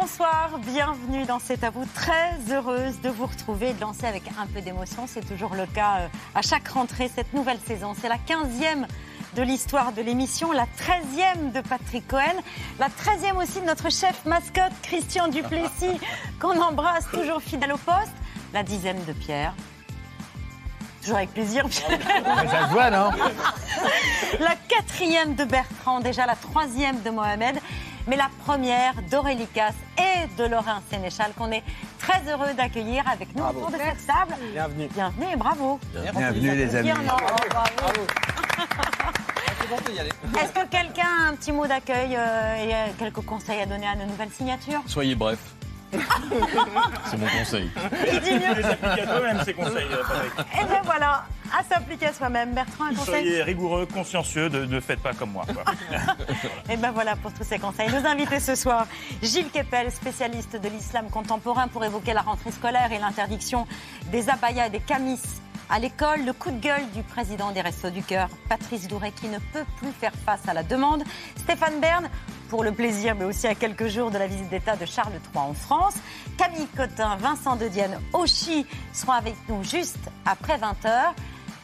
Bonsoir, bienvenue dans C'est à vous. Très heureuse de vous retrouver et de lancer avec un peu d'émotion. C'est toujours le cas euh, à chaque rentrée cette nouvelle saison. C'est la 15e de l'histoire de l'émission, la 13e de Patrick Cohen, la 13e aussi de notre chef mascotte Christian Duplessis, qu'on embrasse toujours fidèle au poste, la 10e de Pierre. Toujours avec plaisir. Pierre. Ça se voit, non? La quatrième de Bertrand, déjà la troisième de Mohamed, mais la première d'Aurélie Casse et de Laurent Sénéchal qu'on est très heureux d'accueillir avec nous Bravo. autour de cette table. Bienvenue. Bienvenue et bravo. Bienvenue, les amis. Non, bravo. Est-ce que quelqu'un a un petit mot d'accueil euh, et euh, quelques conseils à donner à nos nouvelles signatures? Soyez bref. C'est mon conseil. Qui dit mieux s'applique à toi-même ces conseils, euh, Patrick. Et bien voilà, à s'appliquer à soi-même. Bertrand, un conseil Soyez rigoureux, consciencieux, ne, ne faites pas comme moi. quoi. Et ben voilà pour tous ces conseils. Nos invités ce soir, Gilles Kepel, spécialiste de l'islam contemporain pour évoquer la rentrée scolaire et l'interdiction des abayas et des camis à l'école. Le coup de gueule du président des Restos du Cœur, Patrice Douret, qui ne peut plus faire face à la demande. Stéphane Bern, pour le plaisir, mais aussi à quelques jours de la visite d'État de Charles III en France. Camille Cotin, Vincent De Dienne, Auchy seront avec nous juste après 20h.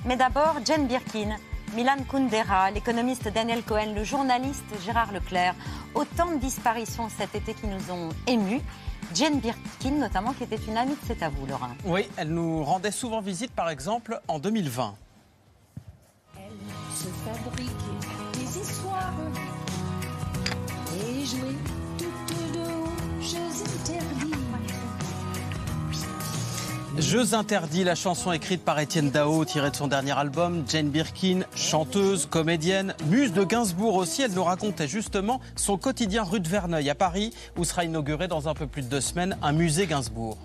Mais d'abord, Jane Birkin, Milan Kundera, l'économiste Daniel Cohen, le journaliste Gérard Leclerc. Autant de disparitions cet été qui nous ont émus. Jane Birkin, notamment, qui était une amie de C'est à vous, Laurent. Oui, elle nous rendait souvent visite, par exemple, en 2020. Elle se fabriquait toutes hauts jeux interdits. Jeux interdits, la chanson écrite par Étienne Dao, tirée de son dernier album. Jane Birkin, chanteuse, comédienne, muse de Gainsbourg aussi. Elle nous racontait justement son quotidien rue de Verneuil à Paris, où sera inauguré dans un peu plus de deux semaines un musée Gainsbourg.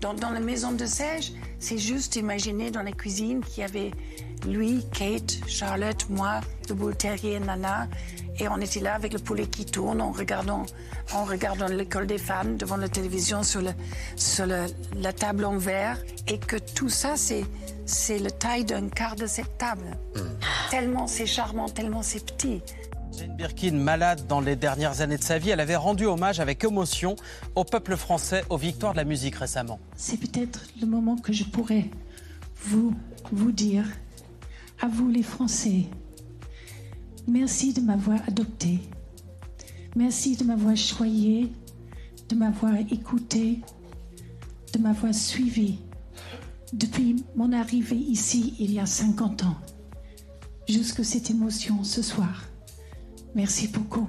Dans, dans la maison de Serge, c'est juste imaginer dans la cuisine qu'il y avait lui, Kate, Charlotte, moi, le boule terrier, Nana, et on était là avec le poulet qui tourne en regardant, en regardant l'école des fans devant la télévision sur, le, sur le- la table en verre, et que tout ça, c'est c'est le taille d'un quart de cette table. Tellement c'est charmant, tellement c'est petit. Jane Birkin, malade dans les dernières années de sa vie, elle avait rendu hommage avec émotion au peuple français aux victoires de la musique récemment. C'est peut-être le moment que je pourrais vous, vous dire, à vous les Français, merci de m'avoir adopté. Merci de m'avoir choyé, de m'avoir écouté, de m'avoir suivi depuis mon arrivée ici il y a 50 ans, jusqu'à cette émotion ce soir. Merci beaucoup.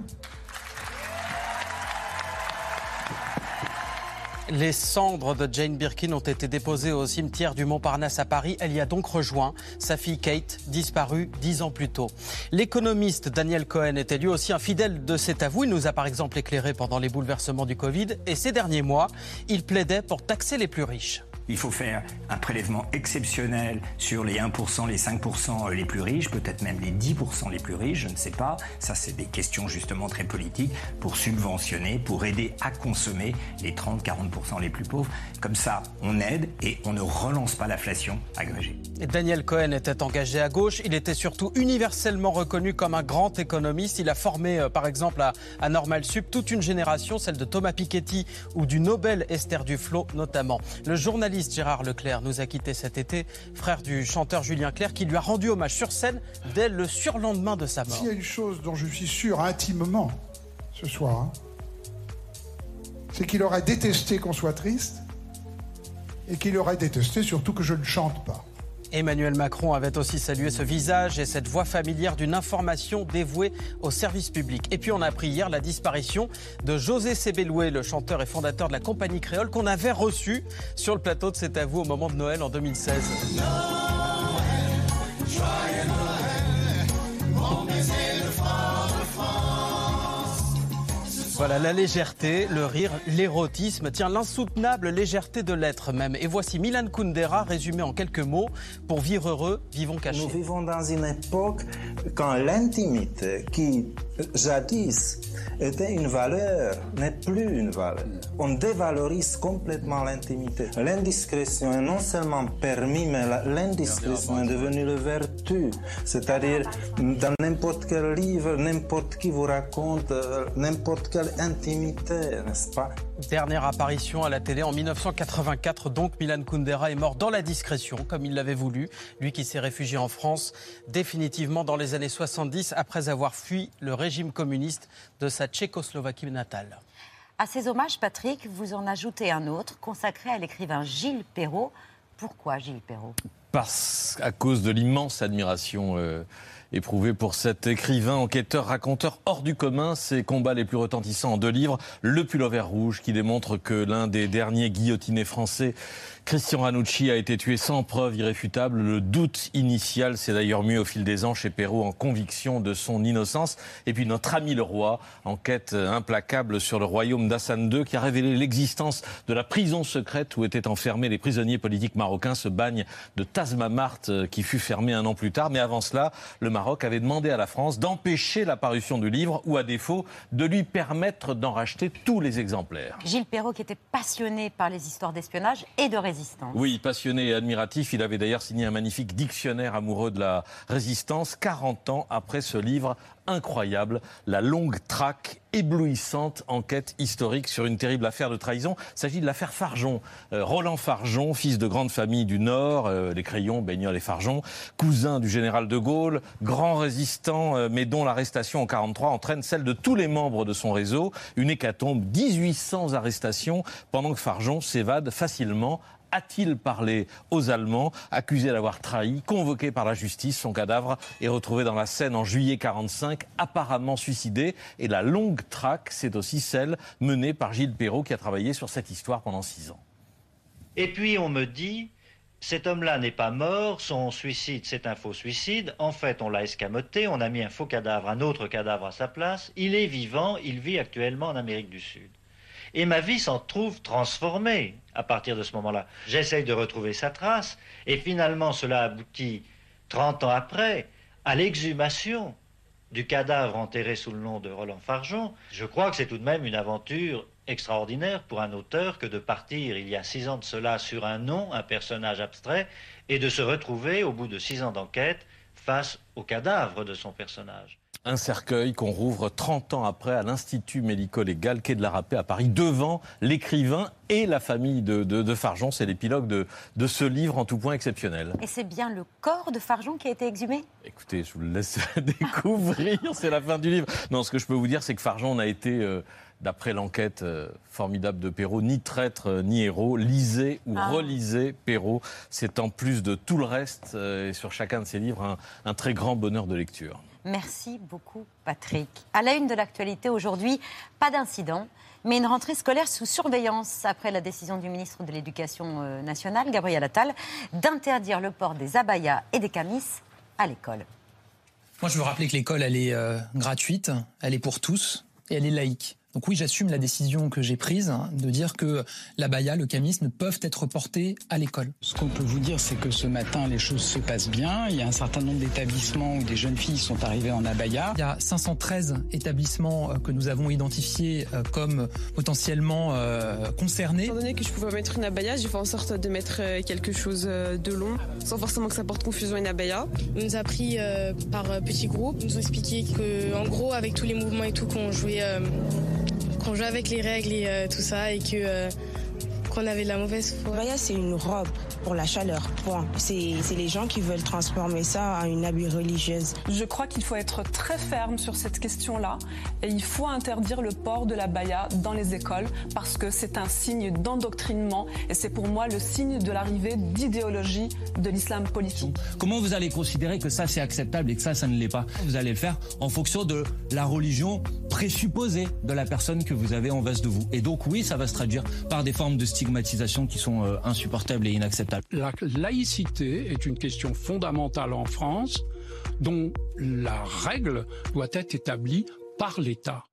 Les cendres de Jane Birkin ont été déposées au cimetière du Montparnasse à Paris. Elle y a donc rejoint sa fille Kate, disparue dix ans plus tôt. L'économiste Daniel Cohen était lui aussi un fidèle de cet avou. Il nous a par exemple éclairé pendant les bouleversements du Covid. Et ces derniers mois, il plaidait pour taxer les plus riches. Il faut faire un prélèvement exceptionnel sur les 1%, les 5% les plus riches, peut-être même les 10% les plus riches, je ne sais pas. Ça, c'est des questions justement très politiques pour subventionner, pour aider à consommer les 30-40% les plus pauvres. Comme ça, on aide et on ne relance pas l'inflation agrégée. Et Daniel Cohen était engagé à gauche. Il était surtout universellement reconnu comme un grand économiste. Il a formé, euh, par exemple, à, à Normal Sup toute une génération, celle de Thomas Piketty ou du Nobel Esther Duflo notamment. Le Gérard Leclerc nous a quittés cet été, frère du chanteur Julien Clerc, qui lui a rendu hommage sur scène dès le surlendemain de sa mort. S'il y a une chose dont je suis sûr intimement ce soir, hein, c'est qu'il aurait détesté qu'on soit triste et qu'il aurait détesté surtout que je ne chante pas. Emmanuel Macron avait aussi salué ce visage et cette voix familière d'une information dévouée au service public. Et puis on a appris hier la disparition de José Sebeloué, le chanteur et fondateur de la compagnie créole qu'on avait reçu sur le plateau de C'est à au moment de Noël en 2016. Voilà, la légèreté, le rire, l'érotisme, tiens, l'insoutenable légèreté de l'être même. Et voici Milan Kundera résumé en quelques mots. Pour vivre heureux, vivons cachés. Nous vivons dans une époque quand l'intimité, qui jadis était une valeur, n'est plus une valeur. On dévalorise complètement l'intimité. L'indiscrétion est non seulement permis, mais l'indiscrétion est devenue le vertu. C'est-à-dire, dans n'importe quel livre, n'importe qui vous raconte euh, n'importe quelle intimité, n'est-ce pas? Dernière apparition à la télé en 1984, donc Milan Kundera est mort dans la discrétion, comme il l'avait voulu. Lui qui s'est réfugié en France définitivement dans les années 70 après avoir fui le régime communiste de sa Tchécoslovaquie natale. À ces hommages, Patrick, vous en ajoutez un autre consacré à l'écrivain Gilles Perrault. Pourquoi Gilles Perrault? Parce à cause de l'immense admiration. Euh, éprouvé pour cet écrivain, enquêteur, raconteur hors du commun. Ses combats les plus retentissants en deux livres. Le pullover rouge qui démontre que l'un des derniers guillotinés français Christian Ranucci a été tué sans preuve irréfutable. Le doute initial s'est d'ailleurs mis au fil des ans chez Perrault en conviction de son innocence. Et puis notre ami le roi, enquête implacable sur le royaume d'Hassan II, qui a révélé l'existence de la prison secrète où étaient enfermés les prisonniers politiques marocains, ce bagne de Tazmamart euh, qui fut fermé un an plus tard. Mais avant cela, le Maroc avait demandé à la France d'empêcher la parution du livre ou à défaut de lui permettre d'en racheter tous les exemplaires. Gilles Perrault qui était passionné par les histoires d'espionnage et de résistance oui, passionné et admiratif, il avait d'ailleurs signé un magnifique dictionnaire amoureux de la résistance 40 ans après ce livre incroyable, la longue traque éblouissante enquête historique sur une terrible affaire de trahison. Il s'agit de l'affaire Farjon. Euh, Roland Farjon, fils de grande famille du Nord, euh, les Crayons, Baignol et Farjon, cousin du général de Gaulle, grand résistant, euh, mais dont l'arrestation en 43 entraîne celle de tous les membres de son réseau. Une hécatombe, 1800 arrestations, pendant que Farjon s'évade facilement a-t-il parlé aux Allemands, accusé d'avoir trahi, convoqué par la justice Son cadavre est retrouvé dans la Seine en juillet 45, apparemment suicidé. Et la longue traque, c'est aussi celle menée par Gilles Perrault qui a travaillé sur cette histoire pendant six ans. Et puis on me dit, cet homme-là n'est pas mort, son suicide c'est un faux suicide, en fait on l'a escamoté, on a mis un faux cadavre, un autre cadavre à sa place, il est vivant, il vit actuellement en Amérique du Sud. Et ma vie s'en trouve transformée à partir de ce moment-là. J'essaye de retrouver sa trace, et finalement cela aboutit, 30 ans après, à l'exhumation du cadavre enterré sous le nom de Roland Farjon. Je crois que c'est tout de même une aventure extraordinaire pour un auteur que de partir il y a six ans de cela sur un nom, un personnage abstrait, et de se retrouver, au bout de six ans d'enquête, face au cadavre de son personnage un cercueil qu'on rouvre 30 ans après à l'Institut médico-légal quai de la Rapée à Paris, devant l'écrivain et la famille de, Farjon. C'est l'épilogue de, de, ce livre en tout point exceptionnel. Et c'est bien le corps de Farjon qui a été exhumé? Écoutez, je vous le laisse découvrir, c'est la fin du livre. Non, ce que je peux vous dire, c'est que Farjon a été... Euh, d'après l'enquête euh, formidable de Perrault, ni traître euh, ni héros. Lisez ou ah. relisez Perrault. C'est en plus de tout le reste, et sur chacun de ses livres, un très grand bonheur de lecture. Merci beaucoup, Patrick. À la une de l'actualité aujourd'hui, pas d'incident, mais une rentrée scolaire sous surveillance après la décision du ministre de l'Éducation euh, nationale, Gabriel Attal, d'interdire le port des abayas et des camis à l'école. Moi, je veux rappeler que l'école, elle est euh, gratuite, elle est pour tous et elle est laïque. Donc oui, j'assume la décision que j'ai prise hein, de dire que la baya, le camis ne peuvent être portés à l'école. Ce qu'on peut vous dire, c'est que ce matin, les choses se passent bien. Il y a un certain nombre d'établissements où des jeunes filles sont arrivées en abaya. Il y a 513 établissements euh, que nous avons identifiés euh, comme potentiellement euh, concernés. Étant donné que je pouvais mettre une abaya, j'ai fait en sorte de mettre quelque chose de long, sans forcément que ça porte confusion une abaya. On nous a pris par petits groupes, nous ont expliqué que, en gros, avec tous les mouvements et tout qu'on jouait qu'on joue avec les règles et euh, tout ça et que euh, qu'on avait de la mauvaise foi. Baya, c'est une robe pour la chaleur, point. C'est c'est les gens qui veulent transformer ça en une habit religieuse. Je crois qu'il faut être très ferme sur cette question-là et il faut interdire le port de la baya dans les écoles parce que c'est un signe d'endoctrinement et c'est pour moi le signe de l'arrivée d'idéologie de l'islam politique. Comment vous allez considérer que ça c'est acceptable et que ça ça ne l'est pas? Vous allez le faire en fonction de la religion présupposée de la personne que vous avez en face de vous. Et donc oui, ça va se traduire par des formes de stigmatisation qui sont euh, insupportables et inacceptables. La laïcité est une question fondamentale en France dont la règle doit être établie par l'État.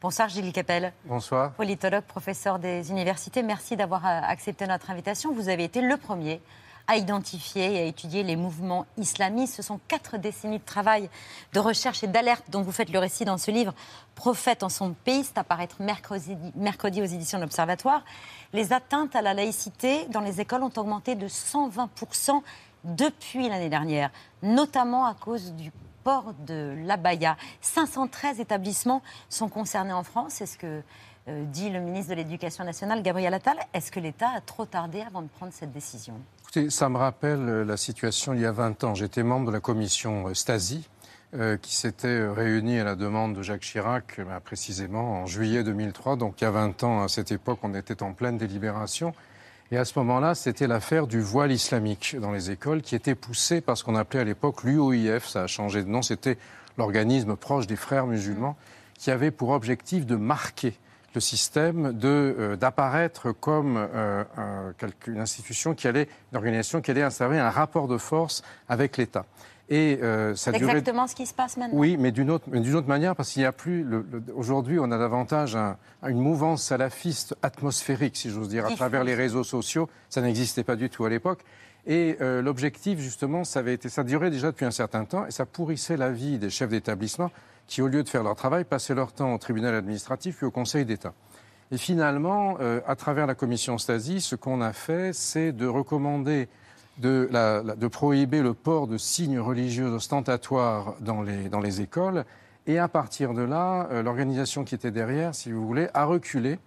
Bonsoir Gilles Capel. Bonsoir. Politologue, professeur des universités. Merci d'avoir euh, accepté notre invitation. Vous avez été le premier à identifier et à étudier les mouvements islamistes. Ce sont quatre décennies de travail, de recherche et d'alerte dont vous faites le récit dans ce livre, Prophète en son pays, c'est à paraître mercredi, aux éditions de l'Observatoire. Les atteintes à la laïcité dans les écoles ont augmenté de 120% depuis l'année dernière, notamment à cause du port de l'abaya. 513 établissements sont concernés en France. C'est ce que euh, dit le ministre de l'Éducation nationale, Gabriel Attal. Est-ce que l'État a trop tardé avant de prendre cette décision? Écoutez, ça me rappelle euh, la situation il y a 20 ans. J'étais membre de la commission euh, Stasi. euh, qui s'était réunie à la demande de Jacques Chirac, euh, précisément en juillet 2003. Donc il y a 20 ans, à cette époque, on était en pleine délibération. Et à ce moment-là, c'était l'affaire du voile islamique dans les écoles qui était poussée par ce qu'on appelait à l'époque l'UOIF. Ça a changé de nom. C'était l'organisme proche des frères musulmans qui avait pour objectif de marquer le système euh, d'apparaître comme euh, un- quelque- une institution qui allait, une organisation qui allait instaurer un rapport de force avec l'État. Et euh, ça C'est durait exactement ce qui se passe maintenant oui, mais d'une autre, mais d'une autre manière, parce qu'il n'y a plus. le- le- Aujourd'hui, on a davantage un- une mouvance salafiste atmosphérique, si j'ose dire, à travers les réseaux sociaux. Ça n'existait pas du tout à l'époque. Et euh, l'objectif, justement, ça avait été, ça durait déjà depuis un certain temps, et ça pourrissait la vie des chefs d'établissement qui, au lieu de faire leur travail, passaient leur temps au tribunal administratif puis au Conseil d'État. Et finalement, euh, à travers la commission Stasi, ce qu'on a fait, c'est de recommander de, prohiber le port de signes religieux ostentatoires dans les, dans les écoles. Et à partir de là, euh, l'organisation qui était derrière, si vous voulez, a reculé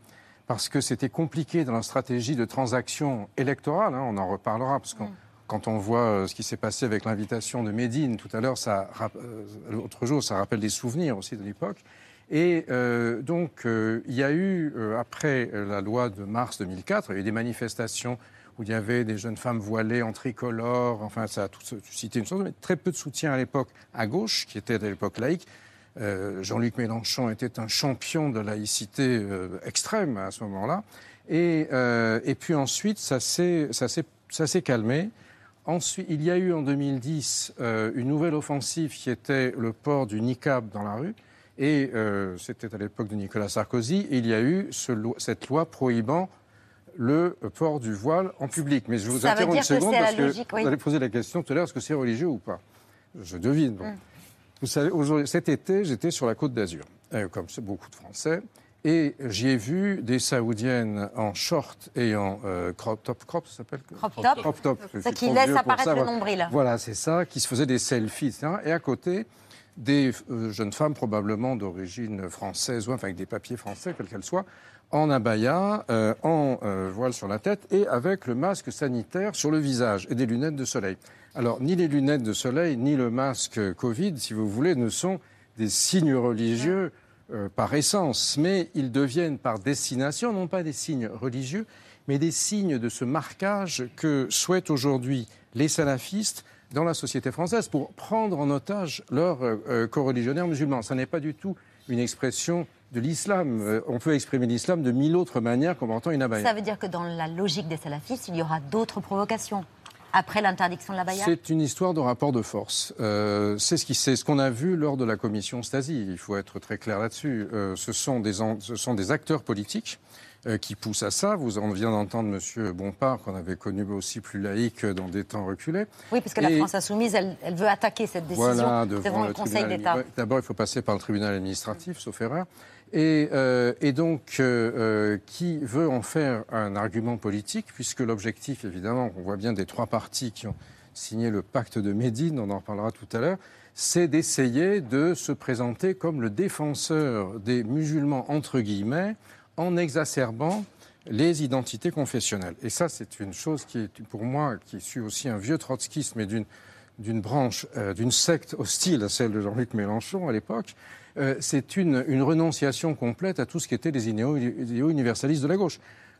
parce que c'était compliqué dans la stratégie de transaction électorale. hein, on en reparlera parce que quand on voit euh, ce qui s'est passé avec l'invitation de Médine tout à l'heure, euh, l'autre jour, ça rappelle des souvenirs aussi de l'époque. Et euh, donc, il y a eu, après la loi de mars 2004, il y a eu des manifestations où il y avait des jeunes femmes voilées en tricolore, enfin, ça a tout suscité une chose, mais très peu de soutien à l'époque à gauche, qui était à l'époque laïque. Jean-Luc Mélenchon était un champion de laïcité extrême à ce moment-là. Et, puis ensuite, ça s'est calmé. Ensuite, il y a eu en 2010 euh, une nouvelle offensive qui était le port du niqab dans la rue. Et euh, c'était à l'époque de Nicolas Sarkozy. Et il y a eu ce lo- cette loi prohibant le port du voile en public. Mais je vous Ça interromps une seconde parce que logique, oui. vous allez poser la question tout à l'heure est-ce que c'est religieux ou pas? Je devine. bon. Mm. Vous savez, cet été, j'étais sur la côte d'Azur, euh, comme beaucoup de Français, et j'y ai vu des Saoudiennes en short et en euh, crop top, crop, ça s'appelle Crop top. Crop top. C'est qui laisse apparaître ça, le voilà. nombril. Voilà, c'est ça, qui se faisaient des selfies, etc. Et à côté, des euh, jeunes femmes probablement d'origine française, ou enfin avec des papiers français, quels qu'elles soient, en abaya, euh, en euh, voile sur la tête et avec le masque sanitaire sur le visage et des lunettes de soleil. Alors, ni les lunettes de soleil, ni le masque Covid, si vous voulez, ne sont des signes religieux euh, par essence, mais ils deviennent par destination, non pas des signes religieux, mais des signes de ce marquage que souhaitent aujourd'hui les salafistes dans la société française pour prendre en otage leurs euh, euh, coreligionnaires musulmans. Ça n'est pas du tout une expression de l'islam. Euh, on peut exprimer l'islam de mille autres manières qu'en portant une abaya. Ça veut dire que dans la logique des salafistes, il y aura d'autres provocations après l'interdiction de la baya C'est une histoire de rapport de force. Euh, c'est ce qu'on a vu lors de la commission Stasi. Il faut être très clair là-dessus. Euh, ce, sont des, en- ce sont des acteurs politiques euh, qui poussent à ça. Vous en vient d'entendre Monsieur Bompard, qu'on avait connu aussi plus laïque dans des temps reculés. Oui, parce que la France insoumise, elle, elle veut attaquer cette décision voilà, devant, devant le, Conseil d'État. D'abord, il faut passer par le tribunal administratif, sauf erreur. Et, euh, et donc, euh, euh, qui veut en faire un argument politique, puisque l'objectif, évidemment, on voit bien des trois partis qui ont signé le pacte de Médine, on en reparlera tout à l'heure, c'est d'essayer de se présenter comme le défenseur des musulmans, entre guillemets, en exacerbant les identités confessionnelles. Et ça, c'est une chose qui est, pour moi, qui suis aussi un vieux trotskiste, mais d'une branche, d'une secte hostile à celle de Jean-Luc Mélenchon à l'époque, euh, c'est une, renonciation complète à tout ce qui était les idéaux, universalistes de la gauche.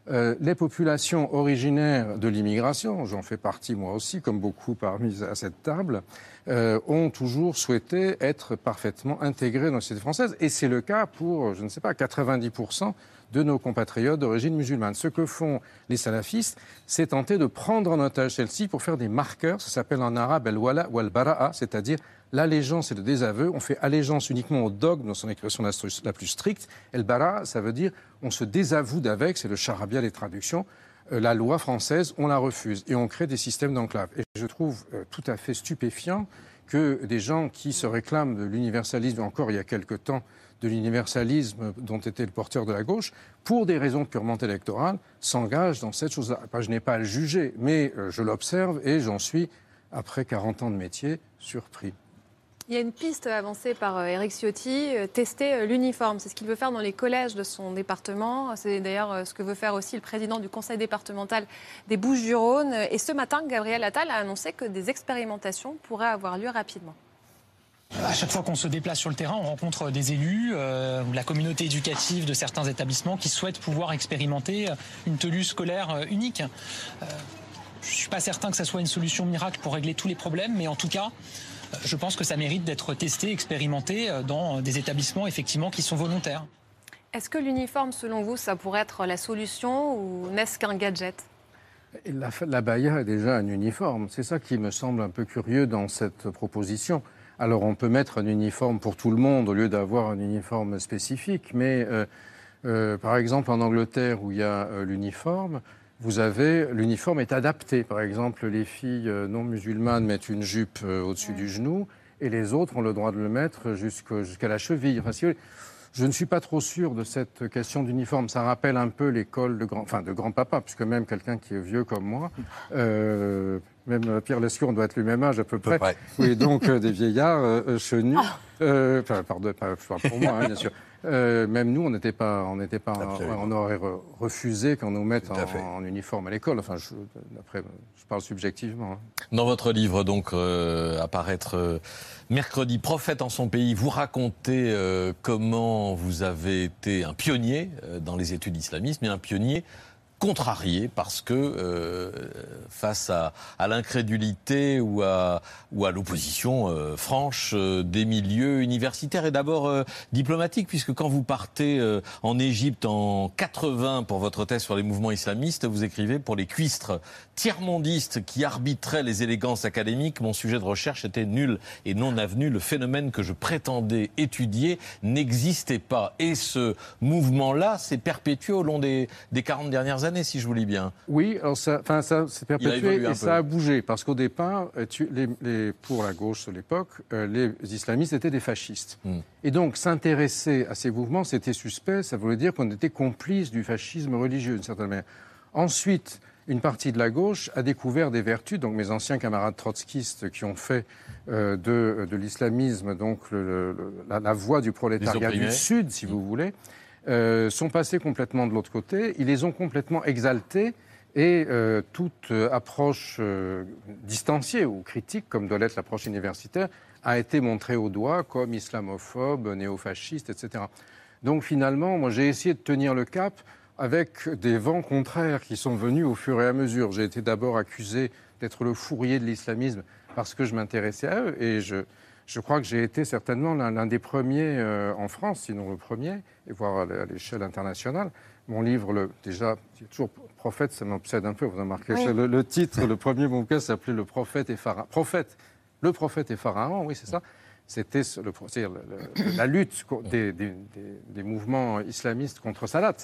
Euh, les populations originaires de l'immigration, j'en fais partie moi aussi, comme beaucoup parmi à cette table, euh, ont toujours souhaité être parfaitement intégrées dans la société française. Et c'est le cas pour, je ne sais pas, 90% de nos compatriotes d'origine musulmane. Ce que font les salafistes, c'est tenter de prendre en otage celle-ci pour faire des marqueurs. Ça s'appelle en arabe el-wala ou al-bara'a, c'est-à-dire l'allégeance et le désaveu. On fait allégeance uniquement au dogme dans son expression la plus stricte. El-bara, ça veut dire on se désavoue d'avec, c'est le charabia des traductions. Euh, la loi française, on la refuse et on crée des systèmes d'enclave. Et je trouve euh, tout à fait stupéfiant que des gens qui se réclament de l'universalisme, encore il y a quelque temps, de l'universalisme dont était le porteur de la gauche, pour des raisons purement électorales, s'engagent dans cette chose-là. Je n'ai pas à le juger, mais euh, je l'observe et j'en suis, après 40 ans de métier, surpris. Il y a une piste avancée par Eric euh, Ciotti, euh, tester l'uniforme. C'est ce qu'il veut faire dans les collèges de son département. C'est d'ailleurs ce que veut faire aussi le président du conseil départemental des Bouches-du-Rhône. Et ce matin, Gabriel Attal a annoncé que des expérimentations pourraient avoir lieu rapidement. À chaque fois qu'on se déplace sur le terrain, on rencontre des élus euh, la communauté éducative de certains établissements qui souhaitent pouvoir expérimenter une tenue scolaire euh, unique. Euh, je ne suis pas certain que ça soit une solution miracle pour régler tous les problèmes, mais en tout cas, je pense que ça mérite d'être testé, expérimenté dans des établissements effectivement qui sont volontaires. Est-ce que l'uniforme, selon vous, ça pourrait être la solution ou n'est-ce qu'un gadget? La, la baya est déjà un uniforme. C'est ça qui me semble un peu curieux dans cette proposition. Alors on peut mettre un uniforme pour tout le monde au lieu d'avoir un uniforme spécifique, mais euh, euh, par exemple en Angleterre où il y a euh, l'uniforme, vous avez l'uniforme est adapté. Par exemple, les filles non musulmanes mettent une jupe au-dessus du genou et les autres ont le droit de le mettre jusqu'à la cheville. je ne suis pas trop sûr de cette question d'uniforme. Ça rappelle un peu l'école de grand, enfin de grand-papa, puisque même quelqu'un qui est vieux comme moi, même euh, Pierre Lescure, on doit être le même âge à peu près. Oui, donc euh, des vieillards euh, chenus. Ah. enfin, pardon, pas pour moi, hein, bien sûr. même nous, on n'était pas, on n'était pas, on aurait refusé qu'on nous mette en, uniforme à l'école. Enfin, je, après, je parle subjectivement. Hein. Dans votre livre, donc, apparaître mercredi, prophète en son pays, vous racontez comment vous avez été un pionnier dans les études islamistes, mais un pionnier contrarié parce que euh, face à, l'incrédulité ou à, ou à l'opposition euh, franche euh, des milieux universitaires et d'abord diplomatiques puisque quand vous partez en Égypte en 80 pour votre thèse sur les mouvements islamistes, vous écrivez pour les cuistres tiers-mondistes qui arbitraient les élégances académiques, mon sujet de recherche était nul et non avenu. Le phénomène que je prétendais étudier n'existait pas. Et ce mouvement-là s'est perpétué au long des, des 40 dernières années, si je vous lis bien. Oui, alors ça, enfin, ça s'est perpétué et ça a bougé. Parce qu'au départ, euh, les, pour la gauche de l'époque, euh, les islamistes étaient des fascistes. Hmm. Et donc, s'intéresser à ces mouvements, c'était suspect. Ça voulait dire qu'on était complice du fascisme religieux, d'une certaine manière. Ensuite, une partie de la gauche a découvert des vertus. Donc mes anciens camarades trotskistes qui ont fait euh, de, de l'islamisme donc la, voie du prolétariat du Sud, si vous voulez, euh, sont passés complètement de l'autre côté. Ils les ont complètement exaltés. Et euh, toute approche distanciée ou critique, comme doit l'être l'approche universitaire, a été montrée au doigt comme islamophobe, néofasciste, etc. Donc finalement, moi j'ai essayé de tenir le cap avec des vents contraires qui sont venus au fur et à mesure. J'ai été d'abord accusé d'être le fourrier de l'islamisme parce que je m'intéressais à eux et je, je crois que j'ai été certainement l'un des premiers euh, en France, sinon le premier, et voire à l'échelle internationale. Mon livre, le, déjà, toujours prophète, ça m'obsède un peu, vous remarquez. Le, le, titre, le premier bouquin s'appelait Le prophète et Pharaon. Prophète, le prophète et Pharaon, oui, c'est ça. C'était la lutte des, des, des, mouvements islamistes contre Salat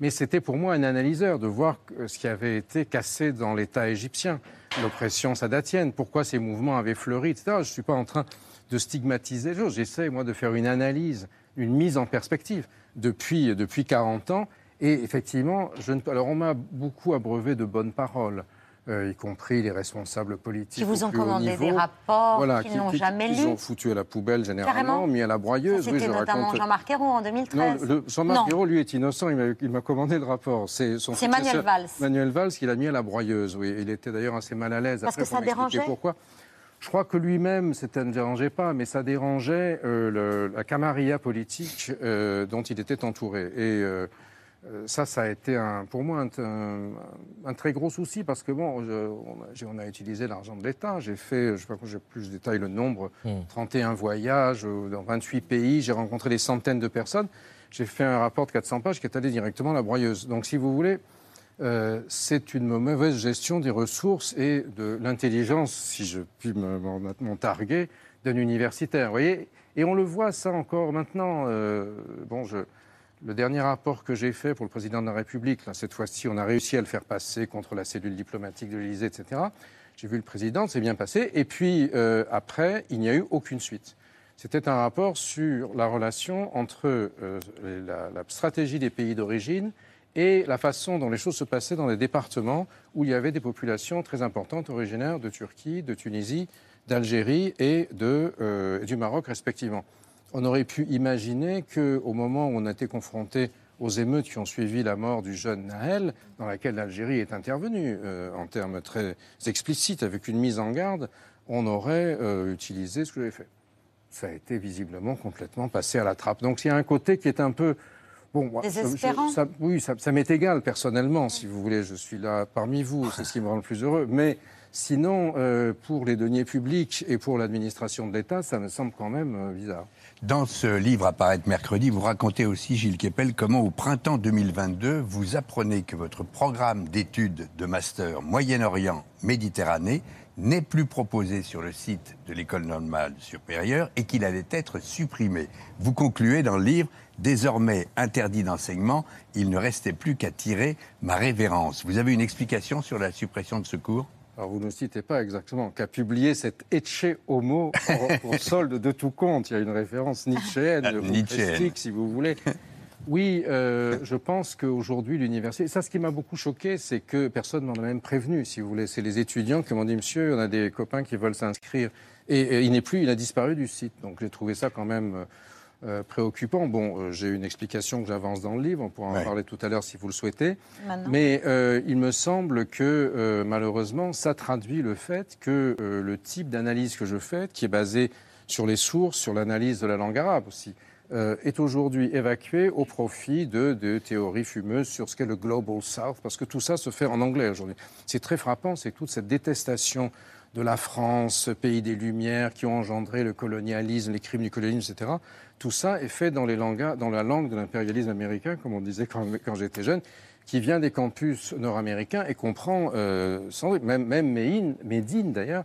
mais c'était pour moi un analyseur de voir ce qui avait été cassé dans l'État égyptien, l'oppression sadatienne, pourquoi ces mouvements avaient fleuri, etc. Je ne suis pas en train de stigmatiser les choses. J'essaie, moi, de faire une analyse, une mise en perspective depuis, depuis 40 ans. Et effectivement, alors on m'a beaucoup abreuvé de bonnes paroles. Euh, y compris les responsables politiques. Qui vous ont commandé niveau. des rapports Voilà, qu'ils qui- n'ont qui- jamais lus. ont foutu à la poubelle généralement, Carrément. mis à la broyeuse. Oui, C'était je notamment raconte. Jean-Marc Ayrault en Non, 2013. le- Jean-Marc Non. Ayrault, lui, est innocent. Il m'a- commandé le rapport. C'est son C'est Manuel Valls. Manuel Valls qui l'a mis à la broyeuse. Oui, il était d'ailleurs assez mal à l'aise. Parce après que ça dérangeait Pourquoi Je crois que lui-même, ça ne dérangeait pas, mais ça dérangeait euh, le- la camarilla politique euh, dont il était entouré. Et euh, ça, ça a été un, pour moi un, un- un très gros souci parce que bon, je- on, a, j'ai- on a utilisé l'argent de l'État. J'ai fait, je sais pas, j'ai plus de détails le nombre, 31 voyages euh, dans 28 pays. J'ai rencontré des centaines de personnes. J'ai fait un rapport de 400 pages qui est allé directement à la broyeuse. Donc, si vous voulez, euh, c'est une mauvaise gestion des ressources et de l'intelligence, si je puis me- m'en m'en targuer, d'un universitaire. Vous voyez Et on le voit ça encore maintenant. euh, bon, je, le dernier rapport que j'ai fait pour le président de la République, cette fois-ci, on a réussi à le faire passer contre la cellule diplomatique de l'Élysée, etc. J'ai vu le président, c'est bien passé. Et puis, euh, après, il n'y a eu aucune suite. C'était un rapport sur la relation entre euh, la, stratégie des pays d'origine et la façon dont les choses se passaient dans les départements où il y avait des populations très importantes originaires de Turquie, de Tunisie, d'Algérie et euh, du Maroc respectivement. On aurait pu imaginer qu'au moment où on a été confronté aux émeutes qui ont suivi la mort du jeune Nahel, dans laquelle l'Algérie est intervenue euh, en termes très explicites, avec une mise en garde, on aurait euh, utilisé ce que j'ai fait. Ça a été visiblement complètement passé à la trappe. Donc il y a un côté qui est un peu... Bon, moi, je- ça- oui, ça, ça m'est égal personnellement, si vous voulez. Je suis là parmi vous, c'est ce qui me rend le plus heureux. Mais sinon, euh, pour les deniers publics et pour l'administration de l'État, ça me semble quand même euh, bizarre. Dans ce livre à paraître mercredi, vous racontez aussi, Gilles Kepel, comment au printemps 2022, vous apprenez que votre programme d'études de master Moyen-Orient-Méditerranée n'est plus proposé sur le site de l'École normale supérieure et qu'il allait être supprimé. Vous concluez dans le livre, désormais interdit d'enseignement, il ne restait plus qu'à tirer ma révérence. Vous avez une explication sur la suppression de ce cours? Alors vous ne citez pas exactement, qu'a publié cet Etche Homo pour, solde de tout compte. Il y a une référence nietzschéenne, Ah, humoristique, si vous voulez. Oui, euh, je pense qu'aujourd'hui, l'université. Ça, ce qui m'a beaucoup choqué, c'est que personne m'en a même prévenu, si vous voulez. C'est les étudiants qui m'ont dit Monsieur, on a des copains qui veulent s'inscrire. Et, et il n'est plus, il a disparu du site. Donc j'ai trouvé ça quand même. euh, euh, préoccupant. Bon, euh, j'ai une explication que j'avance dans le livre, on pourra en Ouais. parler tout à l'heure si vous le souhaitez. Maintenant. Mais euh, il me semble que euh, malheureusement, ça traduit le fait que euh, le type d'analyse que je fais, qui est basé sur les sources, sur l'analyse de la langue arabe aussi, euh, est aujourd'hui évacué au profit de, de théories fumeuses sur ce qu'est le Global South, parce que tout ça se fait en anglais aujourd'hui. C'est très frappant, c'est toute cette détestation de la France, pays des Lumières, qui ont engendré le colonialisme, les crimes du colonialisme, etc. Tout ça est fait dans, la langue de l'impérialisme américain, comme on disait quand, j'étais jeune, qui vient des campus nord-américains et comprend, euh, sans doute, même, même d'ailleurs,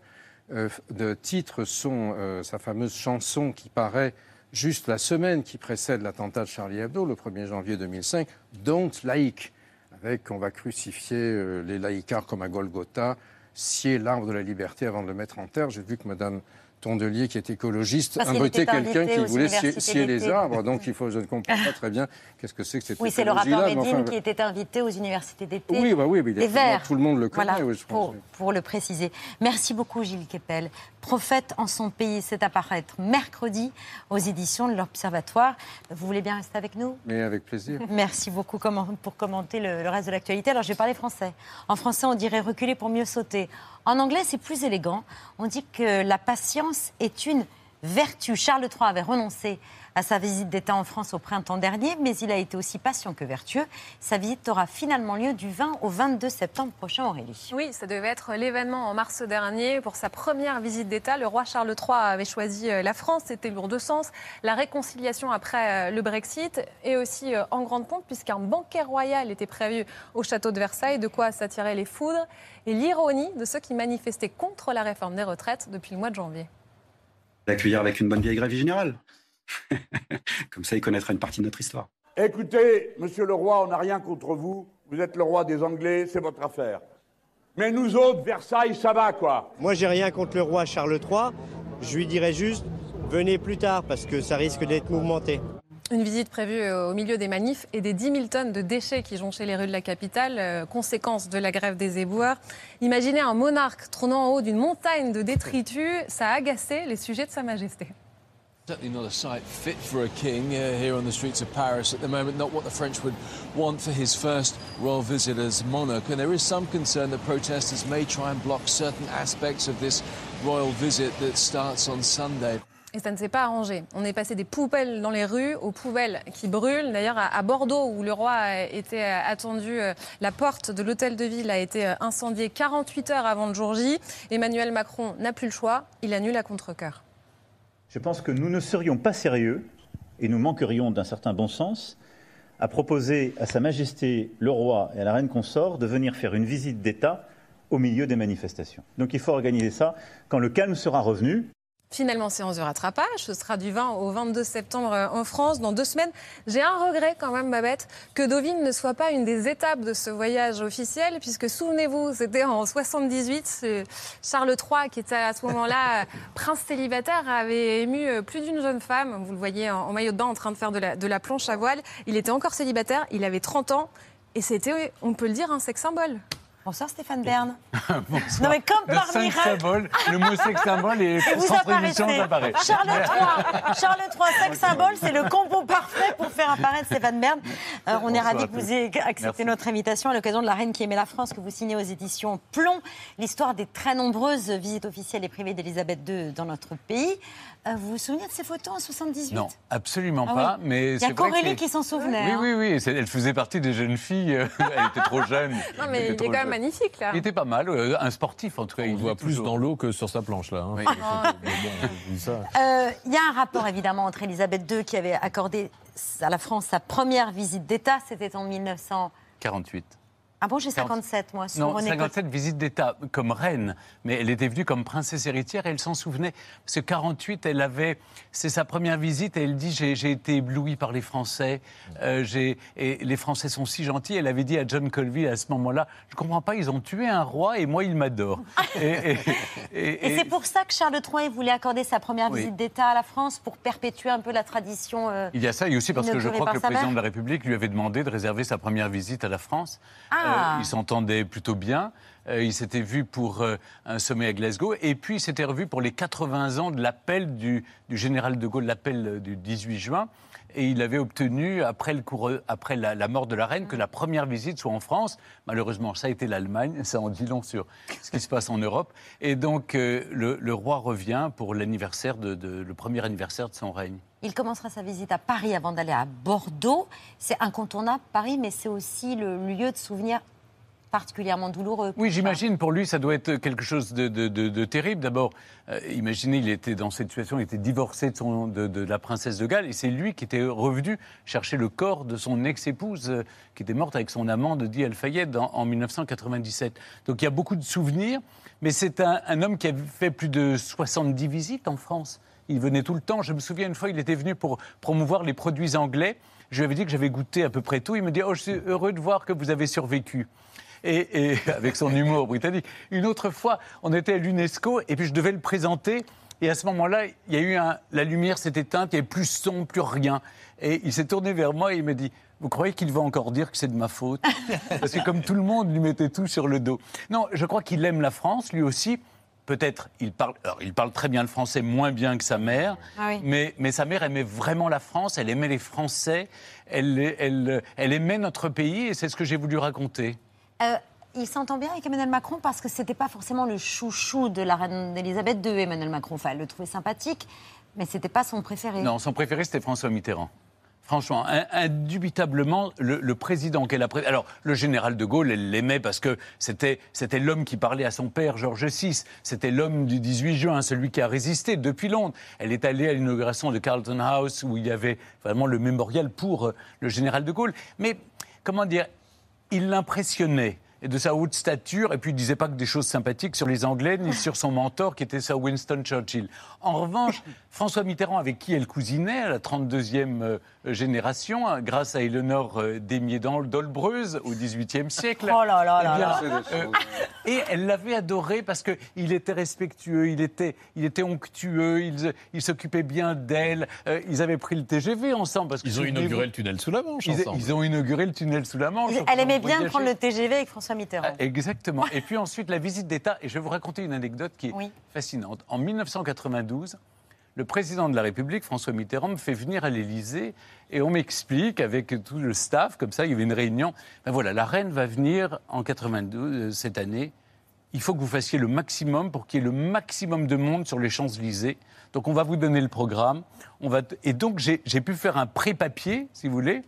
euh, de titre son, euh, sa fameuse chanson qui paraît juste la semaine qui précède l'attentat de Charlie Hebdo, le 1er janvier 2005, Don't Like, avec on va crucifier les laïcards comme à Golgotha, scier l'arbre de la liberté avant de le mettre en terre. J'ai vu que Madame Tondelier, qui est écologiste, Parce invitait quelqu'un qui voulait scier, les arbres. Donc il faut, je ne comprends pas très bien qu'est-ce que c'est que cette Oui, c'est le rapport Médine enfin, qui était invité aux universités d'été. Oui, bah oui, mais il des est- tout le monde- le connaît, Voilà, oui, je pense, pour, pour le préciser. Merci beaucoup, Gilles Kepel. Prophète en son pays, c'est apparaître mercredi aux éditions de l'Observatoire. Vous voulez bien rester avec nous Mais avec plaisir. Merci beaucoup pour commenter le reste de l'actualité. Alors, je vais parler français. En français, on dirait reculer pour mieux sauter. En anglais, c'est plus élégant. On dit que la patience est une vertu. Charles III avait renoncé à sa visite d'État en France au printemps dernier, mais il a été aussi patient que vertueux. Sa visite aura finalement lieu du 20 au 22 septembre prochain, Aurélie. Oui, ça devait être l'événement en mars dernier. Pour sa première visite d'État, le roi Charles III avait choisi euh, la France. C'était lourd de sens. La réconciliation après euh, le Brexit et aussi euh, en grande pompe, puisqu'un banquet royal était prévu au château de Versailles, de quoi s'attirer les foudres et l'ironie de ceux qui manifestaient contre la réforme des retraites depuis le mois de janvier. L'accueillir avec une bonne vieille grève générale. Comme ça, il connaîtra une partie de notre histoire. Écoutez, monsieur le roi, on n'a rien contre vous. Vous êtes le roi des Anglais, c'est votre affaire. Mais nous autres, Versailles, ça va quoi Moi, j'ai rien contre le roi Charles III. Je lui dirais juste, venez plus tard parce que ça risque d'être mouvementé. Une visite prévue euh, au milieu des manifs et des 10 000 tonnes de déchets qui jonchaient les rues de la capitale, euh, conséquence de la grève des éboueurs. Imaginez un monarque trônant en haut d'une montagne de détritus, ça a agacé les sujets de Sa Majesté. Certainly not a sight fit for a king uh, here on the streets of Paris at the moment, not what the French would want for his first royal visit as monarch. And there is some concern that protesters may try and block certain aspects of this royal visit that starts on Sunday. Et ça ne s'est pas arrangé. On est passé des poubelles dans les rues aux poubelles qui brûlent. D'ailleurs, à Bordeaux, où le roi était attendu, euh, la porte de l'hôtel de ville a été euh, incendiée 48 heures avant le jour J. Emmanuel Macron n'a plus le choix. Il annule à contre-cœur. Je pense que nous ne serions pas sérieux et nous manquerions d'un certain bon sens à proposer à Sa Majesté le roi et à la reine consort de venir faire une visite d'État au milieu des manifestations. Donc il faut organiser ça quand le calme sera revenu. Finalement, séance de rattrapage. Ce sera du 20 au 22 septembre euh, en France, dans deux semaines. J'ai un regret quand même, Babette, que Deauville ne soit pas une des étapes de ce voyage officiel, puisque souvenez-vous, c'était en 78, c'est Charles III, qui était à ce moment-là euh, prince célibataire, avait ému euh, plus d'une jeune femme. Vous le voyez en en maillot de bain en train de faire de la, de la planche à voile. Il était encore célibataire, il avait 30 ans, et c'était, on peut le dire, un sexe symbole. Bonsoir Stéphane Bern. Non mais comme Le par symbole, le mot sex symbole et Et vous sans apparaissez. apparaît. Charles III, Charles III, sex symbole, c'est le combo parfait pour faire apparaître Stéphane Bern. Euh, on est ravis que vous ayez accepté Merci. notre invitation à l'occasion de La Reine qui aimait la France que vous signez aux éditions Plomb. L'histoire des très nombreuses visites officielles et privées d'Elisabeth II dans notre pays. Euh, vous vous souvenez de ces photos en 78 Non, absolument Ah pas. oui. Mais Il y a Corélie qui s'en souvenait, Oui, hein. oui, oui. Elle faisait partie des jeunes filles. euh, Elle était trop jeune. Non mais il est était quand même magnifique là. Il était pas mal, euh, un sportif en tout cas. On il voit plus dans l'eau que sur sa planche, là. hein. Oui. Euh, Il y a un rapport évidemment entre Elisabeth II qui avait accordé à la France sa première visite d'État, c'était en 1900. 48. Ah bon, j'ai 57 moi. sur Non, René 57 visites d'État comme reine, mais elle était venue comme princesse héritière et elle s'en souvenait. Parce que 48, elle avait, c'est sa première visite et elle dit j'ai été éblouie par les Français, euh, j'ai- et les Français sont si gentils. Elle avait dit à John Colville à ce moment-là, je comprends pas, ils ont tué un roi et moi ils m'adorent. et, et- et- Et, c'est pour ça que Charles III voulait accorder sa première Oui. visite d'État à la France pour perpétuer un peu la tradition. euh, Il y a ça, et aussi parce que je crois que le président de la République lui avait demandé de réserver sa première visite à la France. Ah. Euh, ils s'entendaient plutôt bien. Euh, ils s'étaient vus pour euh, un sommet à Glasgow. Et puis, ils s'étaient revus pour les 80 ans de l'appel du, du général de Gaulle, l'appel euh, du 18 juin. Et il avait obtenu, après, le après la, mort de la reine, que la première visite soit en France. Malheureusement, ça a été l'Allemagne. Ça en dit long sur ce qui se passe en Europe. Et donc, euh, le, roi revient pour l'anniversaire de- le premier anniversaire de son règne. Il commencera sa visite à Paris avant d'aller à Bordeaux. C'est incontournable Paris, mais c'est aussi le lieu de souvenirs particulièrement douloureux. Oui, j'imagine pour lui, ça doit être quelque chose de, de- de- de terrible. D'abord, euh, imaginez, il était dans cette situation, il était divorcé de, son- la princesse de Galles, et c'est lui qui était revenu chercher le corps de son ex-épouse, euh, qui était morte avec son amant de Di Al-Fayed en, en 1997. Donc il y a beaucoup de souvenirs, mais c'est un, un homme qui a fait plus de 70 visites en France. Il venait tout le temps. Je me souviens une fois, il était venu pour promouvoir les produits anglais. Je lui avais dit que j'avais goûté à peu près tout. Il me dit Oh, je suis heureux de voir que vous avez survécu et, et avec son humour britannique. Une autre fois, on était à l'UNESCO et puis je devais le présenter. Et à ce moment-là, il y a eu un, la lumière s'est éteinte, il n'y avait plus son, plus rien. Et il s'est tourné vers moi et il m'a dit Vous croyez qu'il va encore dire que c'est de ma faute? Parce que comme tout le monde lui mettait tout sur le dos. Non, je crois qu'il aime la France, lui aussi. Peut-être, il parle, alors, il parle très bien le français, moins bien que sa mère, Ah oui. mais, mais sa mère aimait vraiment la France, elle aimait les Français, elle, elle, elle aimait notre pays, et c'est ce que j'ai voulu raconter. Euh, il s'entend bien avec Emmanuel Macron parce que c'était pas forcément le chouchou de la reine Elisabeth II, Emmanuel Macron. Elle le trouvait sympathique, mais c'était pas son préféré. Non, son préféré, c'était François Mitterrand. Franchement, in- indubitablement, le, président qu'elle a Alors, le général de Gaulle, elle l'aimait parce que c'était c'était l'homme qui parlait à son père, Georges VI. C'était l'homme du 18 juin, celui qui a résisté depuis Londres. Elle est allée à l'inauguration de Carlton House où il y avait vraiment le mémorial pour euh, le général de Gaulle. Mais, comment dire, il l'impressionnait. Et de sa haute stature. Et puis, il disait pas que des choses sympathiques sur les Anglais, ni sur son mentor, qui était Sir Winston Churchill. En revanche, François Mitterrand, avec qui elle cousinait, à la 32e euh, génération, hein, grâce à Éléonore euh, Démier d'Olbreuse au XVIIIe siècle. Oh là là eh là bien, là. euh, et elle l'avait adoré parce qu'il était respectueux, il était, il était onctueux, il, il s'occupait bien d'elle. Euh, ils avaient pris le TGV ensemble. Parce que Ils ont inauguré le tunnel sous la Manche ils, ensemble. ils ont inauguré le tunnel sous la Manche. Elle aimait bien prendre le TGV avec François Mitterrand. Ah, Exactement. Et puis ensuite, la visite d'État. Et je vais vous raconter une anecdote qui est Oui. fascinante. En 1992, le président de la République, François Mitterrand, me fait venir à l'Élysée et on m'explique avec tout le staff, comme ça, il y avait une réunion. Ben voilà, la reine va venir en 92, euh, cette année. Il faut que vous fassiez le maximum pour qu'il y ait le maximum de monde sur les Champs-Élysées. Donc on va vous donner le programme. On va et donc j'ai pu faire un pré-papier, si vous voulez,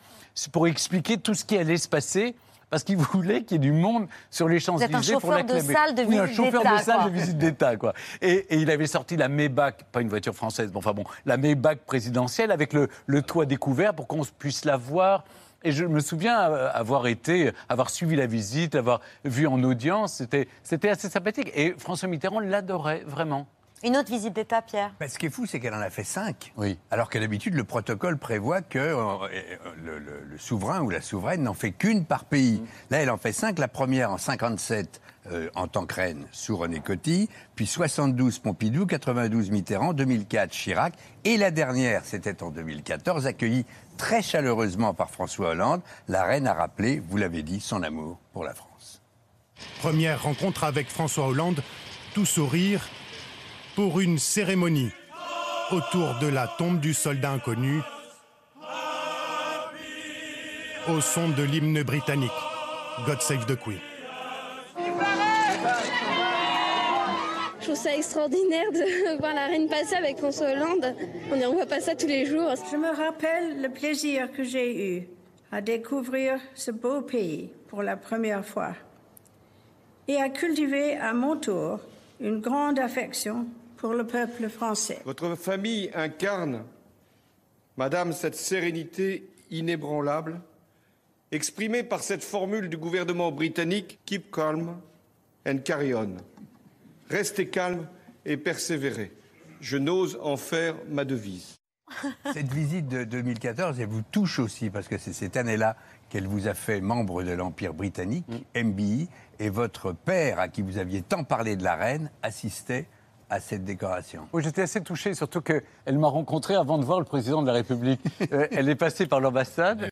pour expliquer tout ce qui allait se passer. Parce qu'il voulait qu'il y ait du monde sur les Champs-Élysées pour chauffeur de l'acclamer. salle de Oui, un chauffeur de salle quoi. de visite d'État, quoi. Et, et il avait sorti la Maybach, pas une voiture française, bon, enfin bon, la Maybach présidentielle avec le, le toit découvert pour qu'on puisse la voir. Et je me souviens euh, avoir été, avoir suivi la visite, l'avoir vu en audience. C'était assez sympathique. Et François Mitterrand l'adorait vraiment. Une autre visite d'État, Pierre Ben, ce qui est fou, c'est qu'elle en a fait cinq. Oui. Alors qu'à l'habitude, le protocole prévoit que euh, euh, le, le- le souverain ou la souveraine n'en fait qu'une par pays. Là, elle en fait cinq. La première en 57 euh, en tant que reine sous René Coty, puis 72 Pompidou, 92 Mitterrand, 2004 Chirac, et la dernière, c'était en 2014, accueillie très chaleureusement par François Hollande. La reine a rappelé, vous l'avez dit, son amour pour la France. Première rencontre avec François Hollande, tout sourire, pour une cérémonie autour de la tombe du soldat inconnu, au son de l'hymne britannique, God Save the Queen. Je trouve ça extraordinaire de voir la reine passer avec François Hollande. On ne voit pas ça tous les jours. Je me rappelle le plaisir que j'ai eu à découvrir ce beau pays pour la première fois et à cultiver à mon tour une grande affection pour le peuple français. Votre famille incarne, Madame, cette sérénité inébranlable, exprimée par cette formule du gouvernement britannique Keep calm and carry on. Restez calme et persévérez. Je n'ose en faire ma devise. Cette visite de 2014, elle vous touche aussi, parce que c'est cette année-là qu'elle vous a fait membre de l'Empire britannique, MBI, et votre père, à qui vous aviez tant parlé de la reine, assistait à cette décoration. Oui, j'étais assez touché, surtout qu'elle m'a rencontré avant de voir le président de la République. Euh, elle est passée par l'ambassade.